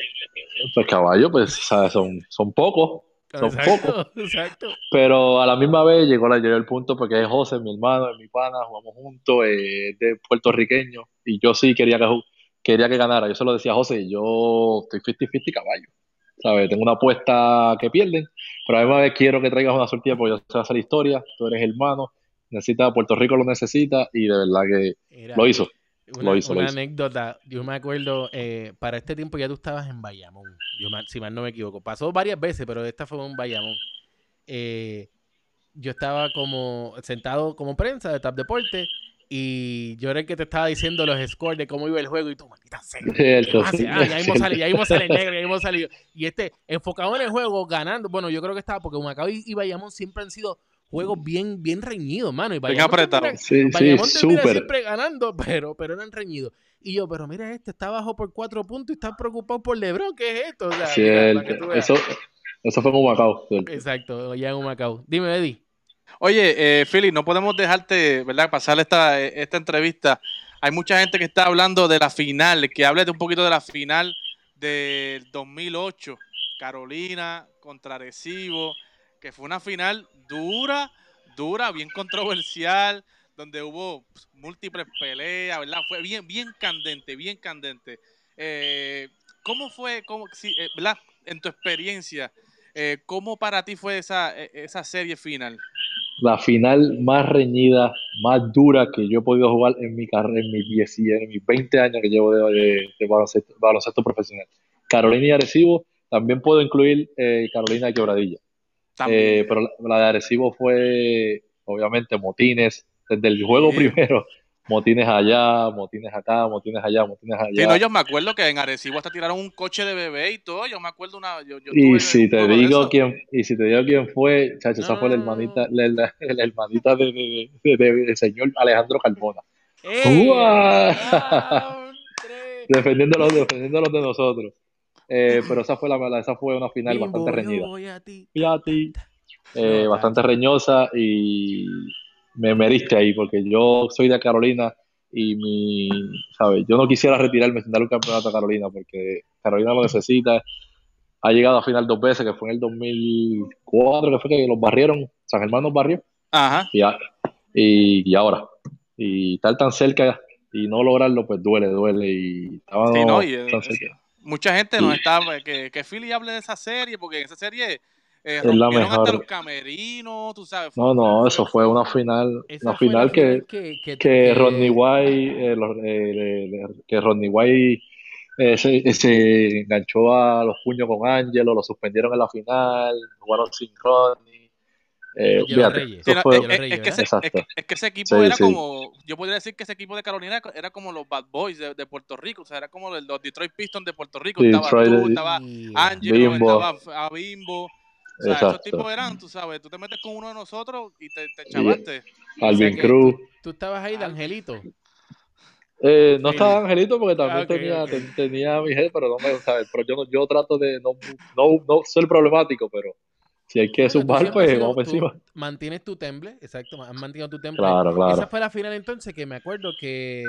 pues caballo, pues ¿sabes? Son, son pocos, son exacto, [laughs] exacto. pero a la misma vez llegó, la, llegó el punto porque es José, mi hermano, es mi pana, jugamos juntos, eh, es de puertorriqueño, y yo sí quería que, quería que ganara. Yo se lo decía a José, yo estoy 50-50 caballo. ¿Sabes? Tengo una apuesta que pierden, pero a la misma vez quiero que traigas una sortida porque yo sé hacer historia, tú eres hermano, necesita, Puerto Rico lo necesita, y de verdad que lo hizo. Una, Lo hizo, lo una hizo. anécdota, yo me acuerdo, eh, para este tiempo ya tú estabas en Bayamón, yo si mal no me equivoco. Pasó varias veces, pero esta fue en Bayamón. Eh, yo estaba como sentado como prensa de Tap Deporte y yo era el que te estaba diciendo los scores de cómo iba el juego y tú, maldita sea. Sí, ah, ya hemos cierto. salido, ya el negro, ya. Y este, enfocado en el juego, ganando. Bueno, yo creo que estaba, porque Humacao y, y Bayamón siempre han sido juegos bien, bien reñidos, mano. Y Bien Bayamón apretado. termina- Sí, termina súper. siempre ganando, [laughs] pero, pero eran reñidos. Y yo, pero mira este, está abajo por cuatro puntos y está preocupado por Lebron, ¿qué es esto? O sea, Cierto. Eso, eso fue con Macao. Exacto, ya en Humacao. Dime, Eddie. Oye, eh, Philly, no podemos dejarte, ¿verdad? Pasar esta, esta entrevista. Hay mucha gente que está hablando de la final, que hable de un poquito de la final del 2008, Carolina contra Arecibo, que fue una final dura, dura, bien controversial, donde hubo pues, múltiples peleas, ¿verdad? Fue bien, bien candente, bien candente. Eh, ¿Cómo fue, cómo, sí, eh, ¿verdad? En tu experiencia, eh, ¿cómo para ti fue esa, eh, esa serie final? La final más reñida, más dura que yo he podido jugar en mi carrera, en mis 10 y- en mis 20 años que llevo de, baloncesto, baloncesto profesional. Carolina y Arecibo, también puedo incluir Carolina Quebradilla. Eh, pero la, la de Arecibo fue, obviamente, motines, desde el juego Sí. primero, motines allá, motines acá, motines allá, motines allá. Sí, no, yo me acuerdo que en Arecibo hasta tiraron un coche de bebé y todo. Yo me acuerdo una. Yo, yo Y si te digo quién, y si te digo quién fue, chacho, esa No, fue la no. hermanita, la, la- la hermanita de, de- de- de- del señor Alejandro. ¡Ah, tres! [laughs] defendiéndolos, defendiéndolos de nosotros. Eh, pero esa fue la, esa fue una final Bimbo, bastante yo reñida. voy a ti. Y a ti. Eh, No, bastante reñosa y me meriste ahí porque yo soy de Carolina y mi, ¿sabes? Yo no quisiera retirarme sin darle un campeonato a Carolina porque Carolina lo necesita. Ha llegado a final dos veces, que fue en el 2004, que fue que los barrieron, San Germán nos barrió Ajá. y, a- y, y ahora. Y estar tan cerca y no lograrlo, pues duele, duele. Y estábamos Sí, no, y, eh, tan cerca. Mucha gente nos está. Que, que Philly hable de esa serie, porque en esa serie. Eh, Es la rompieron hasta mejor. los camerinos, tú sabes. fue- No, no, eso fue una final, Esa una final que, que, que, que Rodney White, eh, los- eh, que Rodney White eh, se, se enganchó a los puños con Angelo, lo suspendieron en la final, jugaron sin Rodney. Eh, Angelo fíjate, Reyes. eso Sí, no, fue- es, que ese, ¿verdad? es, que, Exacto. es que ese equipo Sí, era sí. como, yo podría decir que ese equipo de Carolina era, como los Bad Boys de, de Puerto Rico, o sea, era como los Detroit Pistons de Puerto Rico, estaba Detroit, tú, estaba Angelo, Bimbo. estaba a Bimbo, o sea, esos Exacto. tipos eran, tú sabes, tú te metes con uno de nosotros y te, te chavaste. Alvin O sea que Cruz. Tú estabas ahí de Angelito. Eh, no Sí. estaba Angelito porque también Ah, tenía, ok. ten- tenía a mi jefe, pero no me ¿sabes? Pero yo, no- yo trato de no, no, no ser problemático, pero Si hay que zumbar, pues sido- vamos encima. Mantienes tu temple, exacto, has mantenido tu temple. Claro, claro. Esa fue la final entonces que me acuerdo que,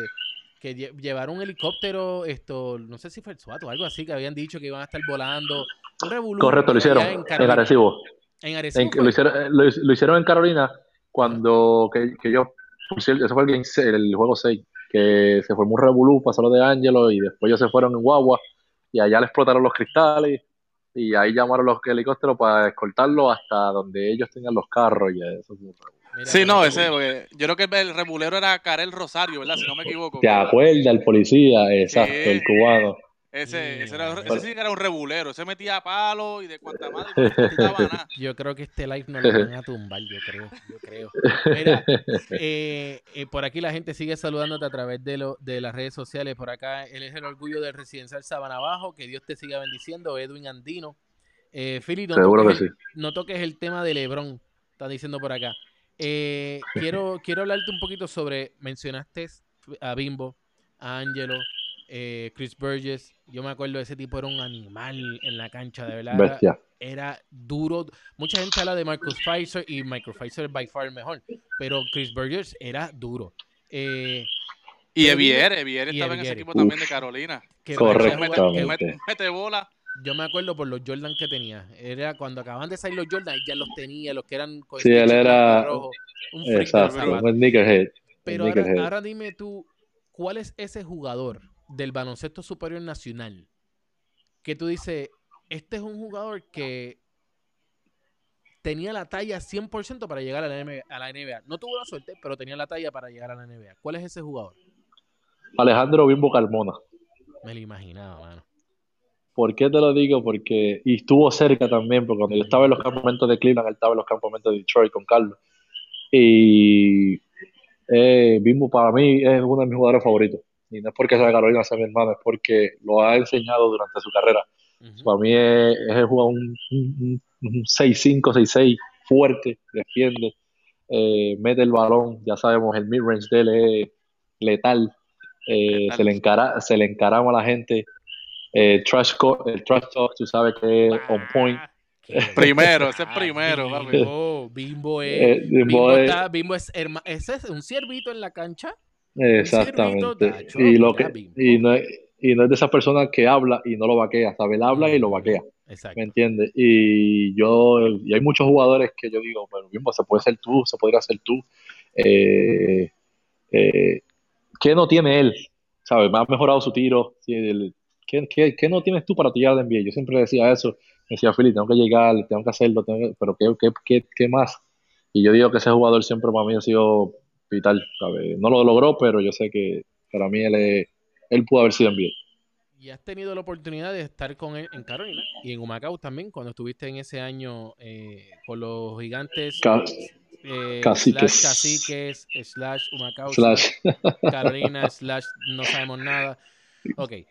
que lle- llevaron un helicóptero, esto, no sé si fue el SWAT o algo así, que habían dicho que iban a estar volando. Un Correcto, lo hicieron. En, En. Arecibo. En Arecibo En- fue. lo, hicieron, eh, lo, lo hicieron en Carolina cuando que, que yo, ese fue el, game el juego 6, que se formó un revolú, pasó lo de Angelo y después ellos se fueron en guagua y allá le explotaron los cristales y ahí llamaron los helicópteros para escoltarlo hasta donde ellos tenían los carros y eso. Mira, Sí, no, ese, porque yo creo que el rebulero era Karel Rosario, ¿verdad? Si no me equivoco. ¿Te acuerdas? El policía, exacto, Sí. el cubano. Ese, ese, era, ese sí que era un rebulero. Ese metía palo y de cuanta madre no [laughs] nada. Yo creo que este live no lo van a tumbar, yo creo, yo creo. Mira, eh, eh, por aquí la gente sigue saludándote a través de, lo, de las redes sociales. Por acá, él es el orgullo del residencial Sabana Abajo. Que Dios te siga bendiciendo. Edwin Andino. Eh, Philly, no Seguro que toques, sí. el, no toques el tema de Lebron. Está diciendo por acá. Eh, quiero, quiero hablarte un poquito sobre. Mencionaste a Bimbo, a Angelo, eh, Chris Burgess. Yo me acuerdo, ese tipo era un animal en la cancha, de verdad. Era- Bestia. era duro. Mucha gente habla de Marcus Pfizer y Marcus Pfizer es by far el mejor, pero Chris Burgers era duro. Eh, Y Evier, Evier estaba en ese equipo Uf. también de Carolina. que Correctamente. Mete, mete bola. Yo me acuerdo por los Jordan que tenía. Era cuando acaban de salir los Jordan, ya los tenía, los que eran con Sí, él era- rojo. Un Exacto, zapato. un sneakerhead. Pero ahora dime tú, ¿cuál es ese jugador del baloncesto superior nacional que tú dices, este es un jugador que tenía la talla 100% para llegar a la, NBA, a la NBA? No tuvo la suerte, pero tenía la talla para llegar a la NBA. ¿Cuál es ese jugador? Alejandro Bimbo Carmona. Me lo imaginaba, mano. ¿Por qué te lo digo? Porque, y estuvo cerca también, porque cuando yo estaba en los campamentos de Cleveland, él estaba en los campamentos de Detroit con Carlos. Y eh, Bimbo para mí es uno de mis jugadores favoritos. Y no es porque sea de Carolina, sea mi hermano, es porque lo ha enseñado durante su carrera. Ujú. Para mí es, es el jugador un, un, un 6'5, 6'6, fuerte, defiende, eh, mete el balón, ya sabemos, el mid-range de él es letal, eh, se, le encara, se le encarama a la gente, eh, trash el trash talk, tú sabes que es on point. Ah, [laughs] Primero, ese es Ah, primero, papi. Bimbo, Bimbo es, Eh, Bimbo, Bimbo es- está- Bimbo es, herma- ese es un ciervito en la cancha. Exactamente. tacho, Y, lo que, y, no es, y no es de esas personas que habla y no lo vaquea, ¿sabes? Él habla y lo vaquea. Exacto. ¿Me entiendes? Y yo, y hay muchos jugadores que yo digo, pero Bimbo, se puede ser tú, se podría ser tú. Eh, eh, ¿Qué no tiene él? ¿Sabes? Me ha mejorado su tiro. ¿Qué, qué, qué no tienes tú para tirar de NBA? Yo siempre decía eso. Decía, Philly, tengo que llegar, tengo que hacerlo, tengo que- pero ¿qué, qué, qué, qué más? Y yo digo que ese jugador siempre para mí ha sido vital. ¿sabes? No lo logró, pero yo sé que para mí él, es- él pudo haber sido NBA. Y has tenido la oportunidad de estar con él en Carolina y en Humacao también, cuando estuviste en ese año eh, con los gigantes, Ca- eh, caciques. slash caciques, slash Humacao, Slash. Carolina, [laughs] slash no sabemos nada. Ok, eh,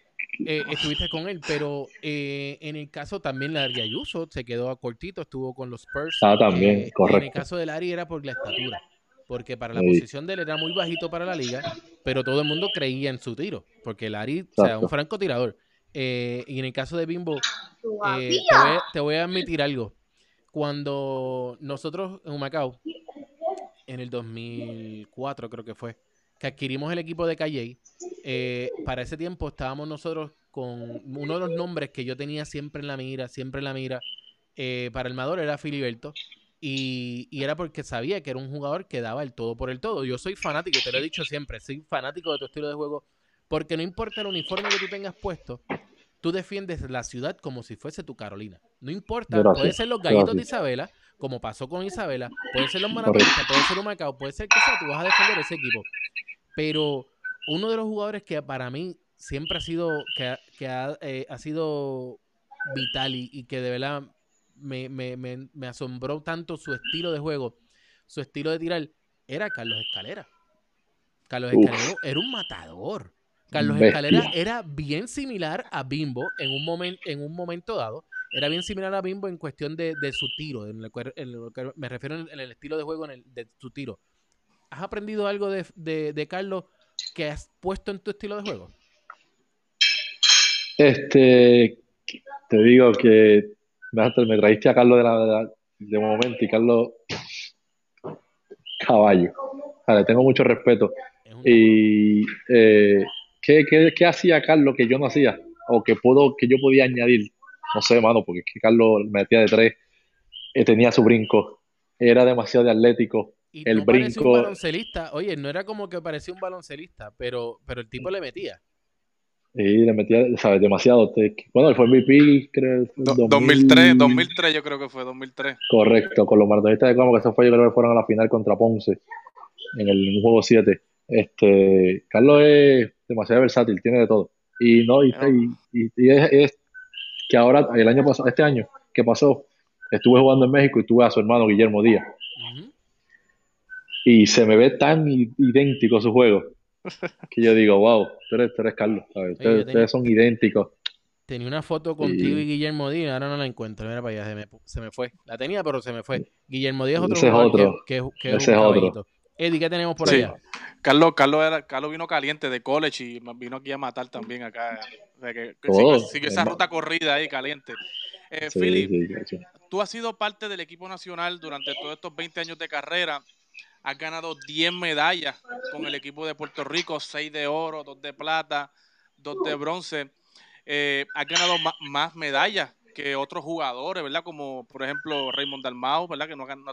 estuviste con él, pero eh, en el caso también Larry Ayuso se quedó a cortito, estuvo con los Spurs. Ah, también, Eh, En el correcto. caso de Larry era por la estatura, porque para la Sí. posición de él era muy bajito para la liga, pero todo el mundo creía en su tiro, porque Larry, o sea, Exacto. un francotirador. Eh, y en el caso de Bimbo, eh, te, voy a, te voy a admitir algo. Cuando nosotros en Humacao, en el 2004 creo que fue, que adquirimos el equipo de Calle, eh, para ese tiempo estábamos nosotros con uno de los nombres que yo tenía siempre en la mira, siempre en la mira, eh, para el Mador era Filiberto. Y, y era porque sabía que era un jugador que daba el todo por el todo. Yo soy fanático, te lo he dicho siempre, soy fanático de tu estilo de juego, porque no importa el uniforme que tú tengas puesto, tú defiendes la ciudad como si fuese tu Carolina. No importa, Gracias, puede ser los gallitos de. Isabela, como pasó con Isabela, puede ser los maratonistas, puede ser un Macao, puede ser que sea, tú vas a defender ese equipo. Pero uno de los jugadores que para mí siempre ha sido, que, ha- que ha, eh, ha sido vital y, y que de verdad me, me- me- me asombró tanto su estilo de juego, su estilo de tirar, era Carlos Escalera. Carlos Uf. Escalera era un matador. Carlos Bestia. Escalera era bien similar a Bimbo en un, momento en un momento dado. Era bien similar a Bimbo en cuestión de, de su tiro. En, el cual- en lo que me refiero en, en el estilo de juego en el- de su tiro. ¿Has aprendido algo de, de- de Carlos que has puesto en tu estilo de juego? Este, te digo que me, trajiste a Carlos de la, de la- de momento y Carlos caballo. le tengo mucho respeto. Y eh, ¿qué, qué, qué hacía Carlos que yo no hacía? O que puedo, que yo podía añadir. No sé, mano, porque es que Carlos metía de tres, eh, tenía su brinco, era demasiado atlético. Y el no parecía un brinco- baloncelista. Oye, no era como que parecía un baloncelista, pero, pero el tipo le metía. Y le metía, ¿sabes? Demasiado. Bueno, él fue MVP, creo. Do- 2000. 2003, 2003 yo creo que fue, 2003. Correcto, con los maratonistas de Como, que eso fue, yo creo que fueron a la final contra Ponce en el en juego 7. Este, Carlos es demasiado versátil, tiene de todo. Y no, y, y- y- y es, es que ahora, el año pasado, este año que pasó, estuve jugando en México y tuve a su hermano Guillermo Díaz. Y se me ve tan idéntico su juego que yo digo, wow, tú eres, tú eres Carlos, ¿sabes? Oye, yo Ustedes, tenía- ustedes son idénticos. Tenía una foto contigo Y- y Guillermo Díaz, ahora no la encuentro. Mira para allá, se me, se me fue. La tenía, pero se me fue. Guillermo Díaz es otro Ese es otro. que, que- que es Ese es otro. Eddie, ¿qué tenemos por Sí. allá? Carlos, Carlos, era, Carlos vino caliente de college y vino aquí a matar también acá. O sea, que, que Oh, siguió, siguió esa ruta corrida ahí caliente. Eh, Sí, Philip, sí, sí. tú has sido parte del equipo nacional durante todos estos 20 años de carrera. Has ganado 10 medallas con el equipo de Puerto Rico, 6 de oro, 2 de plata, 2 de bronce. Eh, has ganado más medallas que otros jugadores, ¿verdad? Como por ejemplo Raymond Dalmau, ¿verdad? Que no, no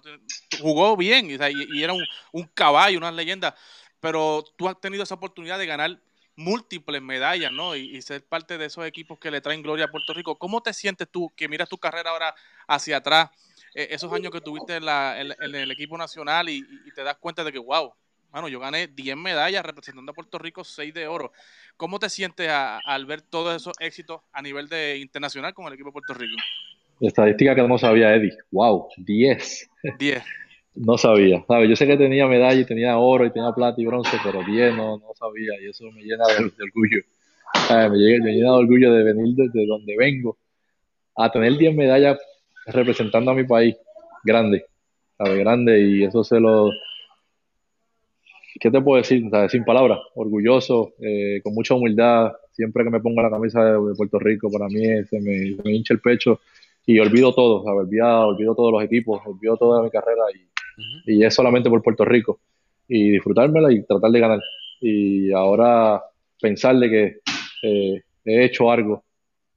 jugó bien y era un, un caballo, una leyenda. Pero tú has tenido esa oportunidad de ganar múltiples medallas, ¿no? Y, y ser parte de esos equipos que le traen gloria a Puerto Rico. ¿Cómo te sientes tú que miras tu carrera ahora hacia atrás, eh, esos años que tuviste en, la- en- en el equipo nacional y, te das cuenta de que, wow, mano, yo gané 10 medallas representando a Puerto Rico, 6 de oro. ¿Cómo te sientes a- al ver todos esos éxitos a nivel de internacional con el equipo de Puerto Rico? Estadística que no sabía Eddie. Wow, 10. 10. No sabía, ¿sabes? Yo sé que tenía medalla y tenía oro y tenía plata y bronce, pero 10 no, no sabía y eso me llena de, de orgullo. ¿Sabes? Me, llena, me llena de orgullo de venir desde donde vengo a tener 10 medallas representando a mi país. Grande, ¿sabes? Grande y eso se lo... ¿Qué te puedo decir? ¿Sabes? Sin palabras, orgulloso, eh, con mucha humildad. Siempre que me pongo la camisa de, de Puerto Rico, para mí eh, se me, se me hincha el pecho y olvido todo, ¿sabes? Olvido, olvido todos los equipos, olvido toda mi carrera y es solamente por Puerto Rico y disfrutármela y tratar de ganar. Y ahora pensarle que eh, he hecho algo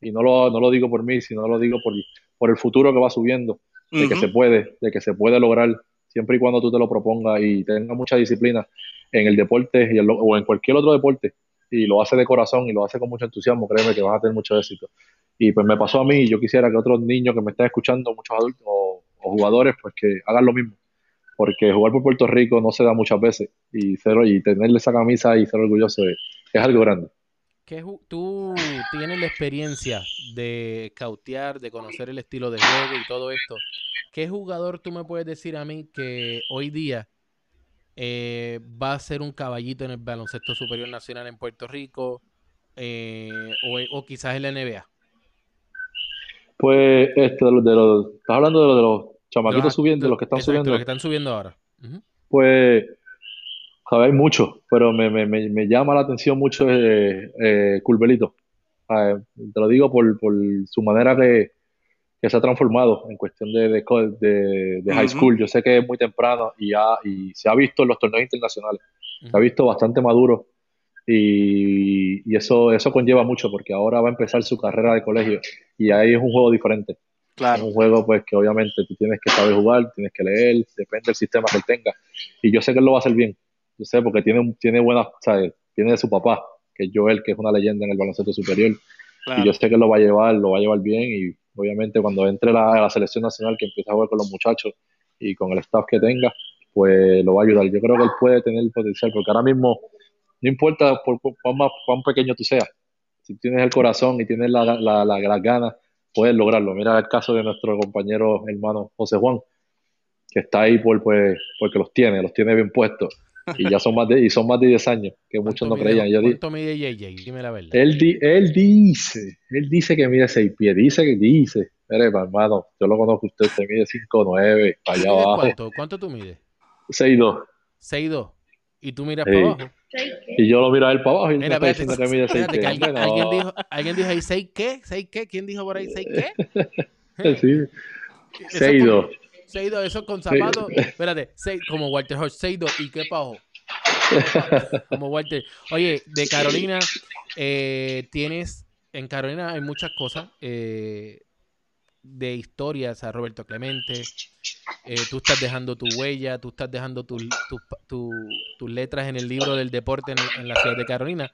y no lo, no lo digo por mí, sino lo digo por, por el futuro que va subiendo, de que se puede, de que se puede lograr siempre y cuando tú te lo propongas y tengas mucha disciplina en el deporte y en lo- o en cualquier otro deporte y lo hace de corazón y lo hace con mucho entusiasmo, créeme que vas a tener mucho éxito. Y pues me pasó a mí y yo quisiera que otros niños que me estén escuchando, muchos adultos o, o jugadores, pues que hagan lo mismo porque jugar por Puerto Rico no se da muchas veces y, ser, y tenerle esa camisa y ser orgulloso es, es algo grande. ¿Qué tú tienes la experiencia de cautear, de conocer el estilo de juego y todo esto. ¿Qué jugador tú me puedes decir a mí que hoy día eh, va a ser un caballito en el baloncesto superior nacional en Puerto Rico eh, o, o quizás en la NBA? Pues este, de los, de los- estás hablando de los, de los chamaquitos Los- subiendo, de los que están exacto, subiendo. los que están subiendo ahora. Pues, sabes, hay muchos, pero me, me, me, me llama la atención mucho eh, eh, Culbelito. Eh, te lo digo por, por su manera que, que se ha transformado en cuestión de, de, de- de high school. Yo sé que es muy temprano y, ha- y se ha visto en los torneos internacionales. Se ha visto bastante maduro y, y eso, eso conlleva mucho porque ahora va a empezar su carrera de colegio y ahí es un juego diferente. Es Claro. un juego pues que obviamente tú tienes que saber jugar, tienes que leer, depende del sistema que él tenga. Y yo sé que él lo va a hacer bien. Yo sé porque tiene, tiene buenas, ¿sabes? Tiene de su papá, que es Joel, que es una leyenda en el baloncesto superior. claro. Y yo sé que lo va a llevar, lo va a llevar bien y obviamente cuando entre la, a la selección nacional que empiece a jugar con los muchachos y con el staff que tenga, pues lo va a ayudar. Yo creo que él puede tener el potencial porque ahora mismo no importa por, por cuán, más- cuán pequeño tú seas, si tienes el corazón y tienes la, la, la- las ganas, puedes lograrlo. Mira el caso de nuestro compañero hermano José Juan, que está ahí por, pues, porque los tiene, los tiene bien puestos. Y ya son más de, y son más de 10 años, que muchos no ¿Cuánto mide- creían. Yo di- ¿Cuánto mide JJ? Dime la verdad. él, di- él dice, él dice que mide 6 pies, dice que dice. Mire, hermano, yo lo conozco a usted, usted mide 5'9, para allá ¿Tú mides abajo, ¿Cuánto? ¿Cuánto tú mides? 6'2. 6'2". ¿Y tú miras Sí. para abajo? Y yo lo miro a él para abajo y él me Mira, está espérate, diciendo que mide 6 espérate, que pies. alguien, Hombre, alguien no. dijo, alguien dijo ahí 6 qué, 6 qué, ¿quién dijo por ahí 6 qué? [laughs] Sí, Eso es 6'2. Seido, eso con zapatos. Espérate, Sei- como Walter Hodge, Seido, ¿y qué pajo? Como Walter. Oye, de Carolina, eh, tienes. En Carolina hay muchas cosas. eh, de historias a Roberto Clemente. eh, tú estás dejando tu huella, tú estás dejando tus tu- tus letras en el libro del deporte en, en la ciudad de Carolina.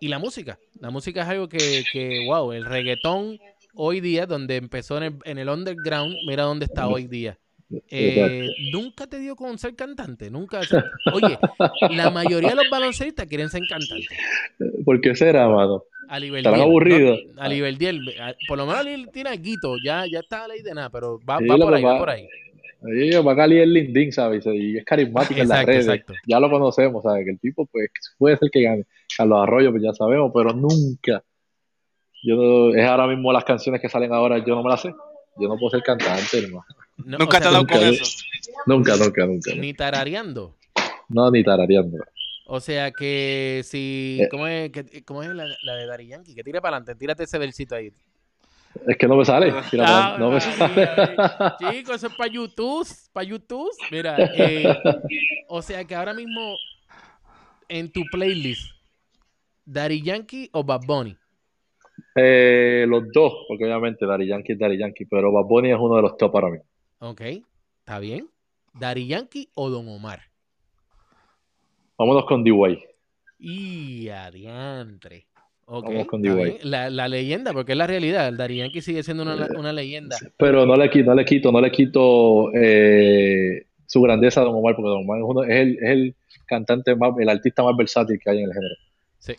Y la música. La música es algo que, que, wow, el reggaetón hoy día, donde empezó en el, en el underground, mira dónde está hoy día. Eh, nunca te dio con ser cantante, nunca. Oye, la mayoría de los baloncelistas quieren ser cantantes. ¿Por qué será, mano? A Estarán aburridos. A Liberdiel, a- por lo menos tiene guito, ya, ya está a ley de nada, pero va, Sí, va por ahí, va va- por ahí. Va a el Lindín, ¿sabes? Y es carismático en las redes. exacto. Ya lo conocemos, ¿sabes? Que el tipo, pues, puede ser que gane. Carlos Arroyo, pues ya sabemos, pero nunca. Yo no- es ahora mismo las canciones que salen ahora, yo no me las sé. Yo no puedo ser cantante, hermano. No, Nunca o te ha dado nunca, con eso. Nunca, nunca, nunca. Ni tarareando. No, ni tarareando. O sea que si. Eh. ¿Cómo es, que- cómo es la, la de Dari Yankee? Que tire para adelante, tírate ese versito ahí. Es que no me sale. Ah, no me María, sale. Chicos, eso es para YouTube. Para YouTube. Mira, eh, o sea que ahora mismo en tu playlist, Daddy Yankee o Bad Bunny. Eh, los dos, porque obviamente Daddy Yankee es Daddy Yankee, pero Bad Bunny es uno de los top para mí. Ok, está bien. Daddy Yankee o Don Omar. Vámonos con D-Way. Y adiantre. Ok, Vamos con D-Way. La, la leyenda, porque es la realidad. El Daddy Yankee sigue siendo una, una leyenda. Pero no le quito, no le quito, no le quito eh, su grandeza a Don Omar, porque Don Omar es, uno- es el, es el cantante más, el artista más versátil que hay en el género. Sí.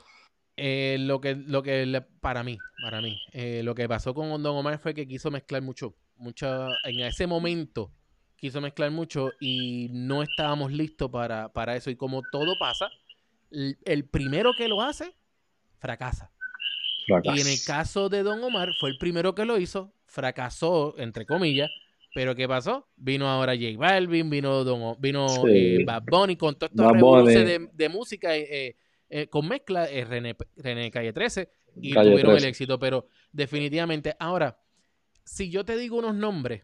Eh, lo que, lo que le- para mí, para mí, eh, lo que pasó con Don Omar fue que quiso mezclar mucho, mucho, en ese momento quiso mezclar mucho y no estábamos listos para, para eso. Y como todo pasa, el, el primero que lo hace, fracasa. Y en el caso de Don Omar, fue el primero que lo hizo, fracasó, entre comillas, pero ¿qué pasó? Vino ahora J Balvin, vino, Don, vino Sí. eh, Bad Bunny con todo Bunny. de, de música eh, eh, con mezcla, eh, René, René Calle 13, y Calle tuvieron 13. el éxito, pero definitivamente, ahora, si yo te digo unos nombres,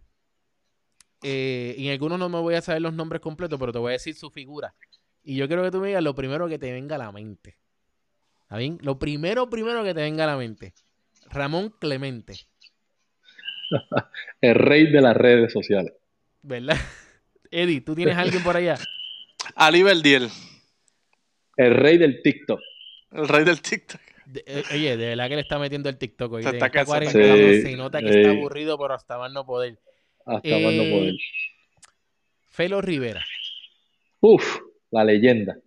eh, y en algunos no me voy a saber los nombres completos, pero te voy a decir su figura, y yo quiero que tú me digas lo primero que te venga a la mente. ¿Está bien? Lo primero, primero que te venga a la mente. Ramón Clemente, [laughs] El rey de las redes sociales. ¿verdad? [laughs] Eddie, ¿tú tienes alguien por allá? Ali Verdiel, El rey del TikTok. el rey del TikTok. De- eh, oye, de verdad que le está metiendo el TikTok hoy. Se está esta cansando. cuarentena Sí, se nota que sí. está aburrido, pero hasta más no poder. Hasta Eh, más no poder. Felo Rivera, Uf, la leyenda.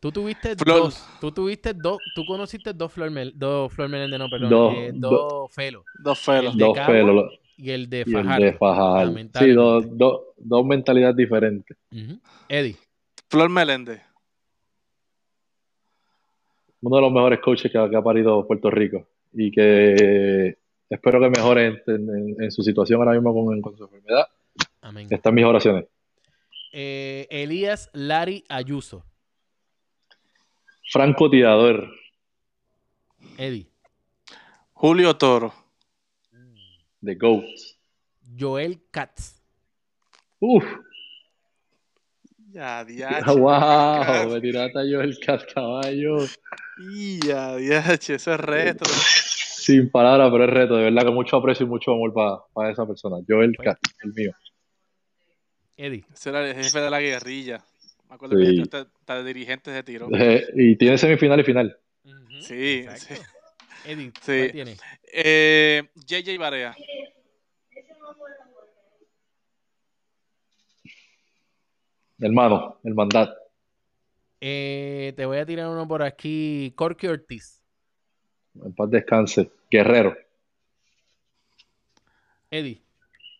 tú tuviste Flor. dos, tú tuviste dos, tú conociste dos Flor, Mel- dos Flor Meléndez, no, perdón, Dos, eh, do- dos Felo Dos de Dos Cagua pelos. lo- y el de Y el Fajardo. de Fajardo. Sí, dos, dos, dos mentalidades diferentes. Ujú. Eddie, Flor Meléndez. Uno de los mejores coaches que, ha- que ha parido Puerto Rico. Y que espero que mejore en, en- en su situación ahora mismo con, con su enfermedad. amén. Están mis oraciones. Eh, Elías Lari Ayuso, Franco Tirador. Eddie, Julio Toro. The GOAT. Joel Katz, Uf, Ya, [laughs] diache. wow, me tiraste a yo el caballo. Ya, diache, eso es reto. Sin palabras, pero es reto. De verdad que mucho aprecio y mucho amor para esa persona. Joel Cat, el mío. Eddie, Ese era el jefe de la guerrilla. Me acuerdo Sí. que hasta, hasta dirigente se tiró. Eh, y tiene semifinal y final. Ujú, Sí, exacto. sí. Eddie, Sí. ¿cuál tienes? Eh, JJ Barea. Hermano, el mandato. Eh, te voy a tirar uno por aquí. Corky Ortiz. En paz descanse. Guerrero. Eddie.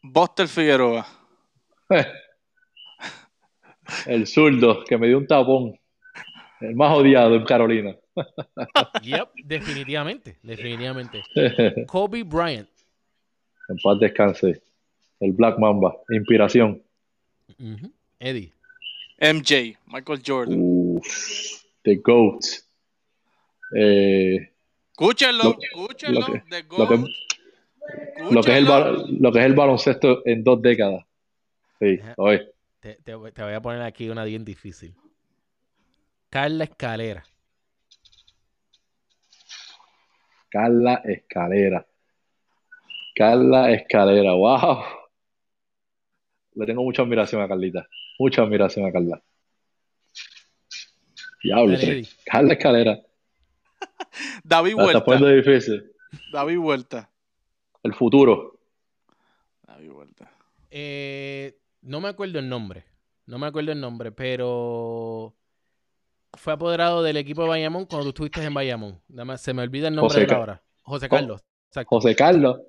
Buster Figueroa. [laughs] El zurdo que me dio un tapón. El más odiado en Carolina. [laughs] Yep, definitivamente. Definitivamente. [laughs] Kobe Bryant. En paz descanse. El Black Mamba. Inspiración. Eddie. MJ. Michael Jordan. Uf, the GOAT. Eh, Escúchenlo, Lo- escúchenlo. lo que- The lo que- GOAT. Lo que, es el, lo que es el baloncesto en dos décadas. Sí, oye. Te, te, voy a poner aquí una bien difícil. Carla Escalera. Carla Escalera. Carla Escalera, wow. Le tengo mucha admiración a Carlita. Mucha admiración a Carla. Diablo, Carla Escalera. [laughs] David Vuelta. David Vuelta. El futuro. David Vuelta. Eh, no me acuerdo el nombre. No me acuerdo el nombre, pero fue apoderado del equipo de Bayamón cuando tú estuviste en Bayamón. Nada más se me olvida el nombre de ahora. José Carlos. José Carlos.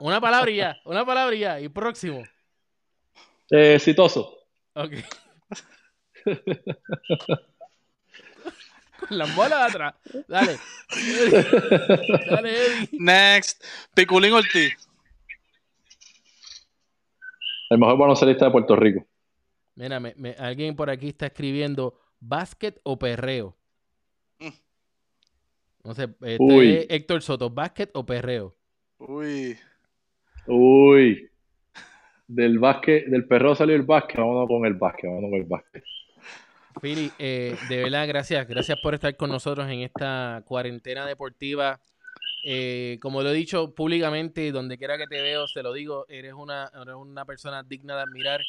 Una palabra ya, una palabra ya. Y próximo. Eh, exitoso. Ok. [laughs] Con las bolas atrás. Dale. [laughs] Dale, Eddie. Next. Piculín Ortiz. El mejor baloncelista de Puerto Rico. Mira, alguien por aquí está escribiendo básquet o perreo. Mm. No sé, este Héctor Soto, básquet o perreo. Uy. Uy. Del básquet, del perreo salió el básquet, vámonos con el básquet, vámonos con el básquet. Fili, eh, de verdad, gracias. Gracias por estar con nosotros en esta cuarentena deportiva. Eh, como lo he dicho públicamente, donde quiera que te veo, te lo digo, eres una, eres una persona digna de admirar.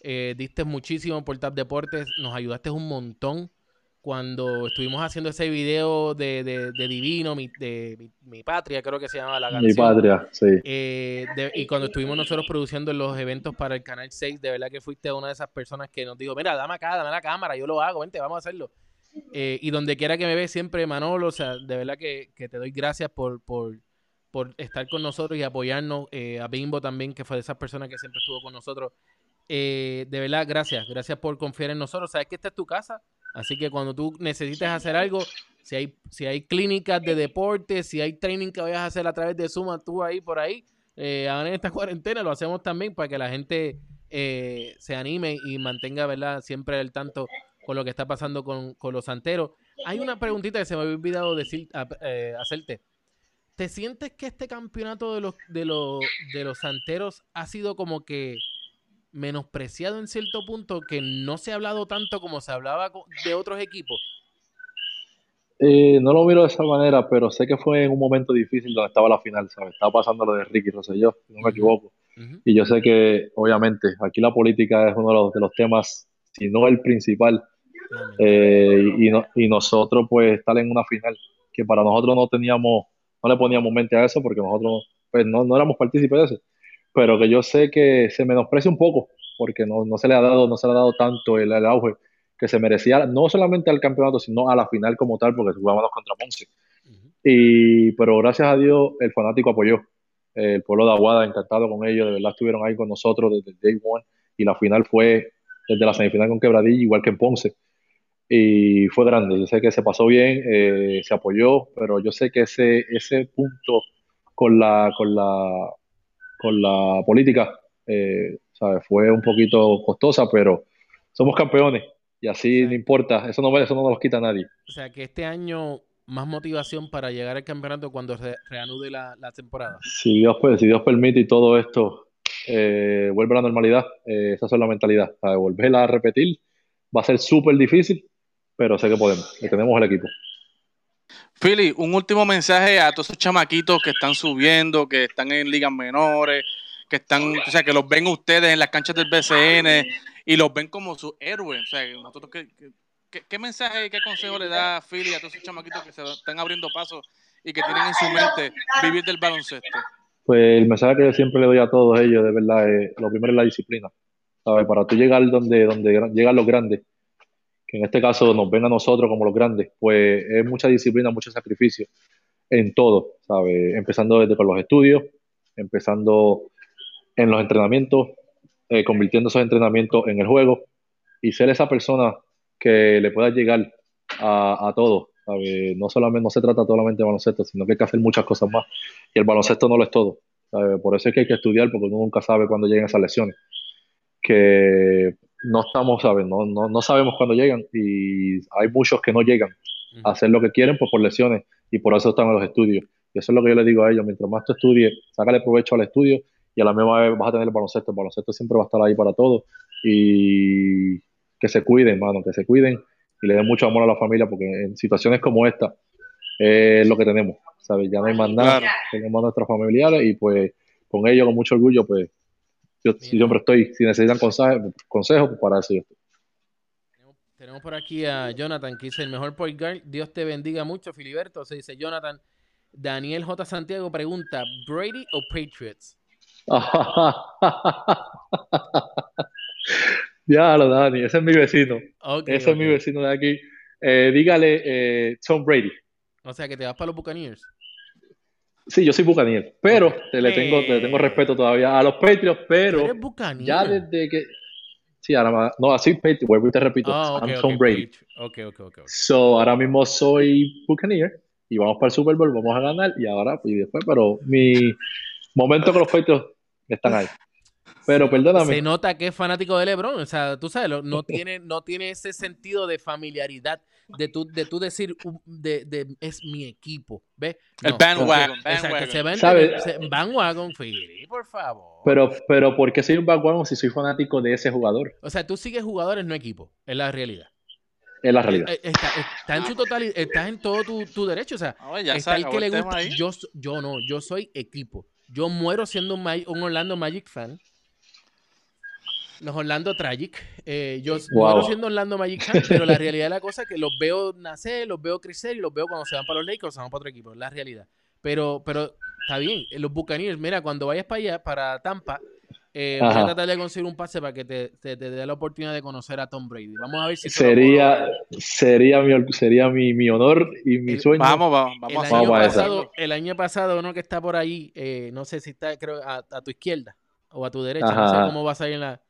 Eh, diste muchísimo por TAP Deportes, nos ayudaste un montón cuando estuvimos haciendo ese video de, de, Divino, mi, de mi, Patria, creo que se llama la canción. Mi Patria, sí. Eh, y cuando estuvimos nosotros produciendo los eventos para el Canal 6, de verdad que fuiste una de esas personas que nos dijo, mira, dame acá, dame la cámara, yo lo hago, vente, vamos a hacerlo. Eh, y donde quiera que me ve siempre, Manolo, o sea, de verdad que, te doy gracias por, por, por, estar con nosotros y apoyarnos. Eh, a Bimbo también, que fue de esas personas que siempre estuvo con nosotros. de verdad, gracias, gracias por confiar en nosotros. Sabes que esta es tu casa Así que cuando tú necesites hacer algo, si hay, si hay clínicas de deporte, si hay training que vayas a hacer a través de Suma, tú ahí por ahí, eh, en esta [laughs] cuarentena lo hacemos también para que la gente eh, se anime y mantenga, ¿verdad? Siempre al tanto con lo que está pasando con, los santeros. Hay una preguntita que se me había olvidado decir, eh, hacerte. ¿Te sientes que este campeonato de los, de, los, de los santeros ha sido como que menospreciado en cierto punto que no se ha hablado tanto como se hablaba de otros equipos? Eh, no lo miro de esa manera, pero sé que fue en un momento difícil donde estaba la final, ¿sabes? Estaba pasando lo de Ricky Rosselló, si no me equivoco. Y yo sé que, obviamente, aquí la política es uno de los, de los temas, si no el principal. Eh, y, y nosotros, pues, estar en una final, que para nosotros no teníamos, no le poníamos mente a eso, porque nosotros, pues, no, no éramos partícipes de eso pero que yo sé que se menosprecia un poco, porque no, no se le ha dado, no se le ha dado tanto el, auge que se merecía, no solamente al campeonato, sino a la final como tal, porque jugábamos contra Ponce. y, pero gracias a Dios el fanático apoyó. El pueblo de Aguada, encantado con ellos, de verdad estuvieron ahí con nosotros desde el day one, y la final fue desde la semifinal con Quebradilla, igual que en Ponce. Y fue grande, yo sé que se pasó bien, eh, se apoyó, pero yo sé que ese, ese punto con la, con la con la política, eh, fue un poquito costosa, pero somos campeones y así no importa, eso no, eso no nos quita nadie. O sea que este año más motivación para llegar al campeonato cuando se reanude la, temporada. Si Dios, pues, si Dios permite y todo esto eh, vuelve a la normalidad, eh, esa es la mentalidad. O volverla a repetir va a ser súper difícil, pero sé que podemos, que tenemos el equipo. Philly, un último mensaje a todos esos chamaquitos que están subiendo, que están en ligas menores, que están, o sea, que los ven ustedes en las canchas del BCN y los ven como sus héroes. O sea, nosotros ¿qué, mensaje y qué consejo le da Philly a todos esos chamaquitos que se están abriendo pasos y que tienen en su mente vivir del baloncesto? Pues el mensaje que yo siempre le doy a todos ellos, de verdad, es, lo primero es la disciplina. ¿sabes? Para tú llegar donde, donde llegan los grandes, en este caso nos ven a nosotros como los grandes, pues es mucha disciplina, mucho sacrificio en todo, ¿sabes? Empezando desde con los estudios, empezando en los entrenamientos, eh, convirtiendo esos entrenamientos en el juego y ser esa persona que le pueda llegar a, a todo. No solamente no se trata solamente de baloncesto, sino que hay que hacer muchas cosas más. Y el baloncesto no lo es todo. Por eso es que hay que estudiar, porque uno nunca sabe cuándo lleguen esas lesiones. Que no estamos, ¿sabes? No, no, no, sabemos cuándo llegan y hay muchos que no llegan a hacer lo que quieren pues, por lesiones y por eso están en los estudios. Y eso es lo que yo les digo a ellos, mientras más tú estudies, sácale provecho al estudio y a la misma vez vas a tener el baloncesto. El baloncesto siempre va a estar ahí para todos y que se cuiden, mano, que se cuiden y le den mucho amor a la familia porque en situaciones como esta es lo que tenemos, ¿sabes? Ya no hay más nada, tenemos a nuestros familiares y pues con ellos, con mucho orgullo, pues yo siempre estoy, si necesitan consejos, consejos pues para eso Tenemos por aquí a Jonathan que dice el mejor point guard, Dios te bendiga mucho, Filiberto. Se dice Jonathan. Daniel J. Santiago pregunta, ¿Brady o Patriots? [laughs] ya lo Dani, ese es mi vecino. ese es mi vecino de aquí. Eh, dígale eh, Tom Brady. O sea, que te vas para los Buccaneers. Sí, yo soy Buccaneers, pero te le tengo, te tengo respeto todavía a los Patriots, pero ya desde que sí, ahora más, no, así Patriots, vuelvo y te repito, oh, I'm Tom Brady. Ok, ok, ok. So, ahora mismo soy Buccaneer y vamos para el Super Bowl, vamos a ganar y ahora y después, pero mi momento con los Patriots están ahí. Pero perdóname. Se nota que es fanático de LeBron. O sea, tú sabes, no tiene, no tiene ese sentido de familiaridad de tú, de tú decir de, de, es mi equipo. ¿Ves? el bandwagon. Exacto, se va bandwagon, por favor. Pero, pero, ¿por qué soy un bandwagon si soy fanático de ese jugador? O sea, tú sigues jugadores, no equipo. Es la realidad. Es la realidad. Eh, está, en su totalidad, estás en todo tu, tu derecho. O sea, está el que le gusta. Yo, yo no, yo soy equipo. Yo muero siendo un, un Orlando Magic fan. Los Orlando Tragic. Eh, yo muero siendo Orlando Magic pero la [laughs] realidad de la cosa es que los veo nacer, los veo crecer y los veo cuando se van para los Lakers o se van para otro equipo. Es la realidad. Pero, pero está bien. Los Buccaneers, mira, cuando vayas para allá, para Tampa, eh, voy a tratar de conseguir un pase para que te, te, dé la oportunidad de conocer a Tom Brady. Vamos a ver si sería sería mi sería mi, mi honor y mi sueño. Vamos, vamos, vamos, el año pasado, El año pasado uno que está por ahí, eh, no sé si está creo a, tu izquierda o a tu derecha, no sé cómo vas a ir en la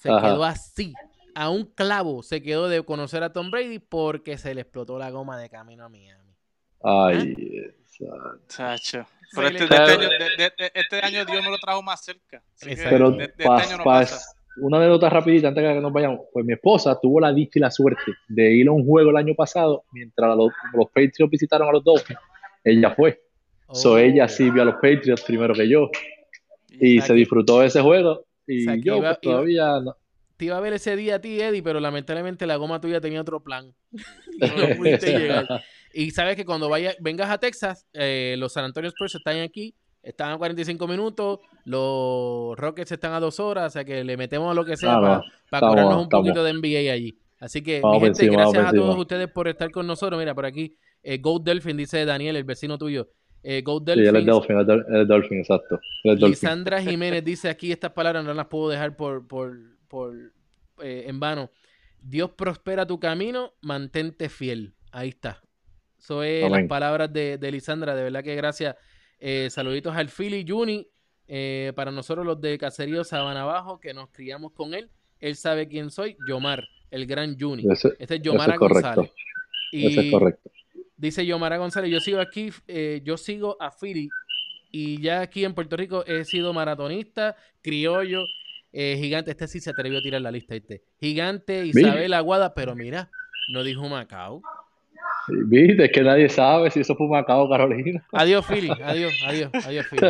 se quedó así. A un clavo se quedó de conocer a Tom Brady porque se le explotó la goma de camino a Miami. Ay, Sacho. Pero este, este, año, este, año, Dios me lo trajo más cerca. Pero este una anécdota rapidita antes de que nos vayamos. Pues mi esposa tuvo la dicha y la suerte de ir a un juego el año pasado mientras los, los Patriots visitaron a los Dolphins. Ella fue. So ella sí vio a los Patriots primero que yo. Y se disfrutó de ese juego y yo pues, todavía no. Te iba a ver ese día a ti, Eddie, pero lamentablemente la goma tuya tenía otro plan. [laughs] no pudiste llegar. Y sabes que cuando vaya, vengas a Texas, eh, los San Antonio Spurs están aquí, están a 45 minutos, los Rockets están a dos horas, o sea que le metemos a lo que sea ah, para cobrarnos un poquito de NBA allí. Así que, mi gente, gracias a todos ustedes por estar con nosotros. Mira, por aquí, eh, Gold Delphin, dice Daniel, el vecino tuyo. Eh, Gold Delphin. Sí, él es Delphin, el Delphin, exacto. Lisandra Jiménez dice aquí estas palabras, no las puedo dejar por, por, por eh, en vano. Dios prospera tu camino, mantente fiel. Ahí está. Eso es las palabras de, de, Lisandra. De verdad que gracias. Eh, saluditos al Philly Juni. Eh, para nosotros los de Caserío Sabana Abajo, que nos criamos con él. Él sabe quién soy. Yomar, el gran Juni. este es Yomara González. Y es correcto. Dice Yomara González, yo sigo aquí, eh, yo sigo a Philly y ya aquí en Puerto Rico he sido maratonista, criollo, gigante, este sí se atrevió a tirar la lista, este. Gigante, Isabel Aguada, pero mira, no dijo Macao. Viste, es que nadie sabe si eso fue Macao Carolina. Adiós, Philly. Adiós, adiós, adiós, Philly.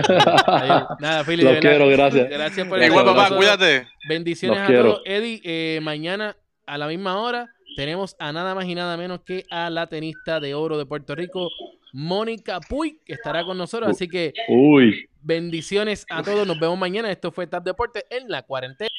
Nada, Philly. Los quiero, gracias. Gracias por Igual, papá, cuídate. Bendiciones a todos. Eddie, eh, mañana a la misma hora tenemos a nada más y nada menos que a la tenista de oro de Puerto Rico, Mónica Puy, que estará con nosotros. Así que Uy. bendiciones a todos. Nos vemos mañana. Esto fue Tap Deporte en la cuarentena.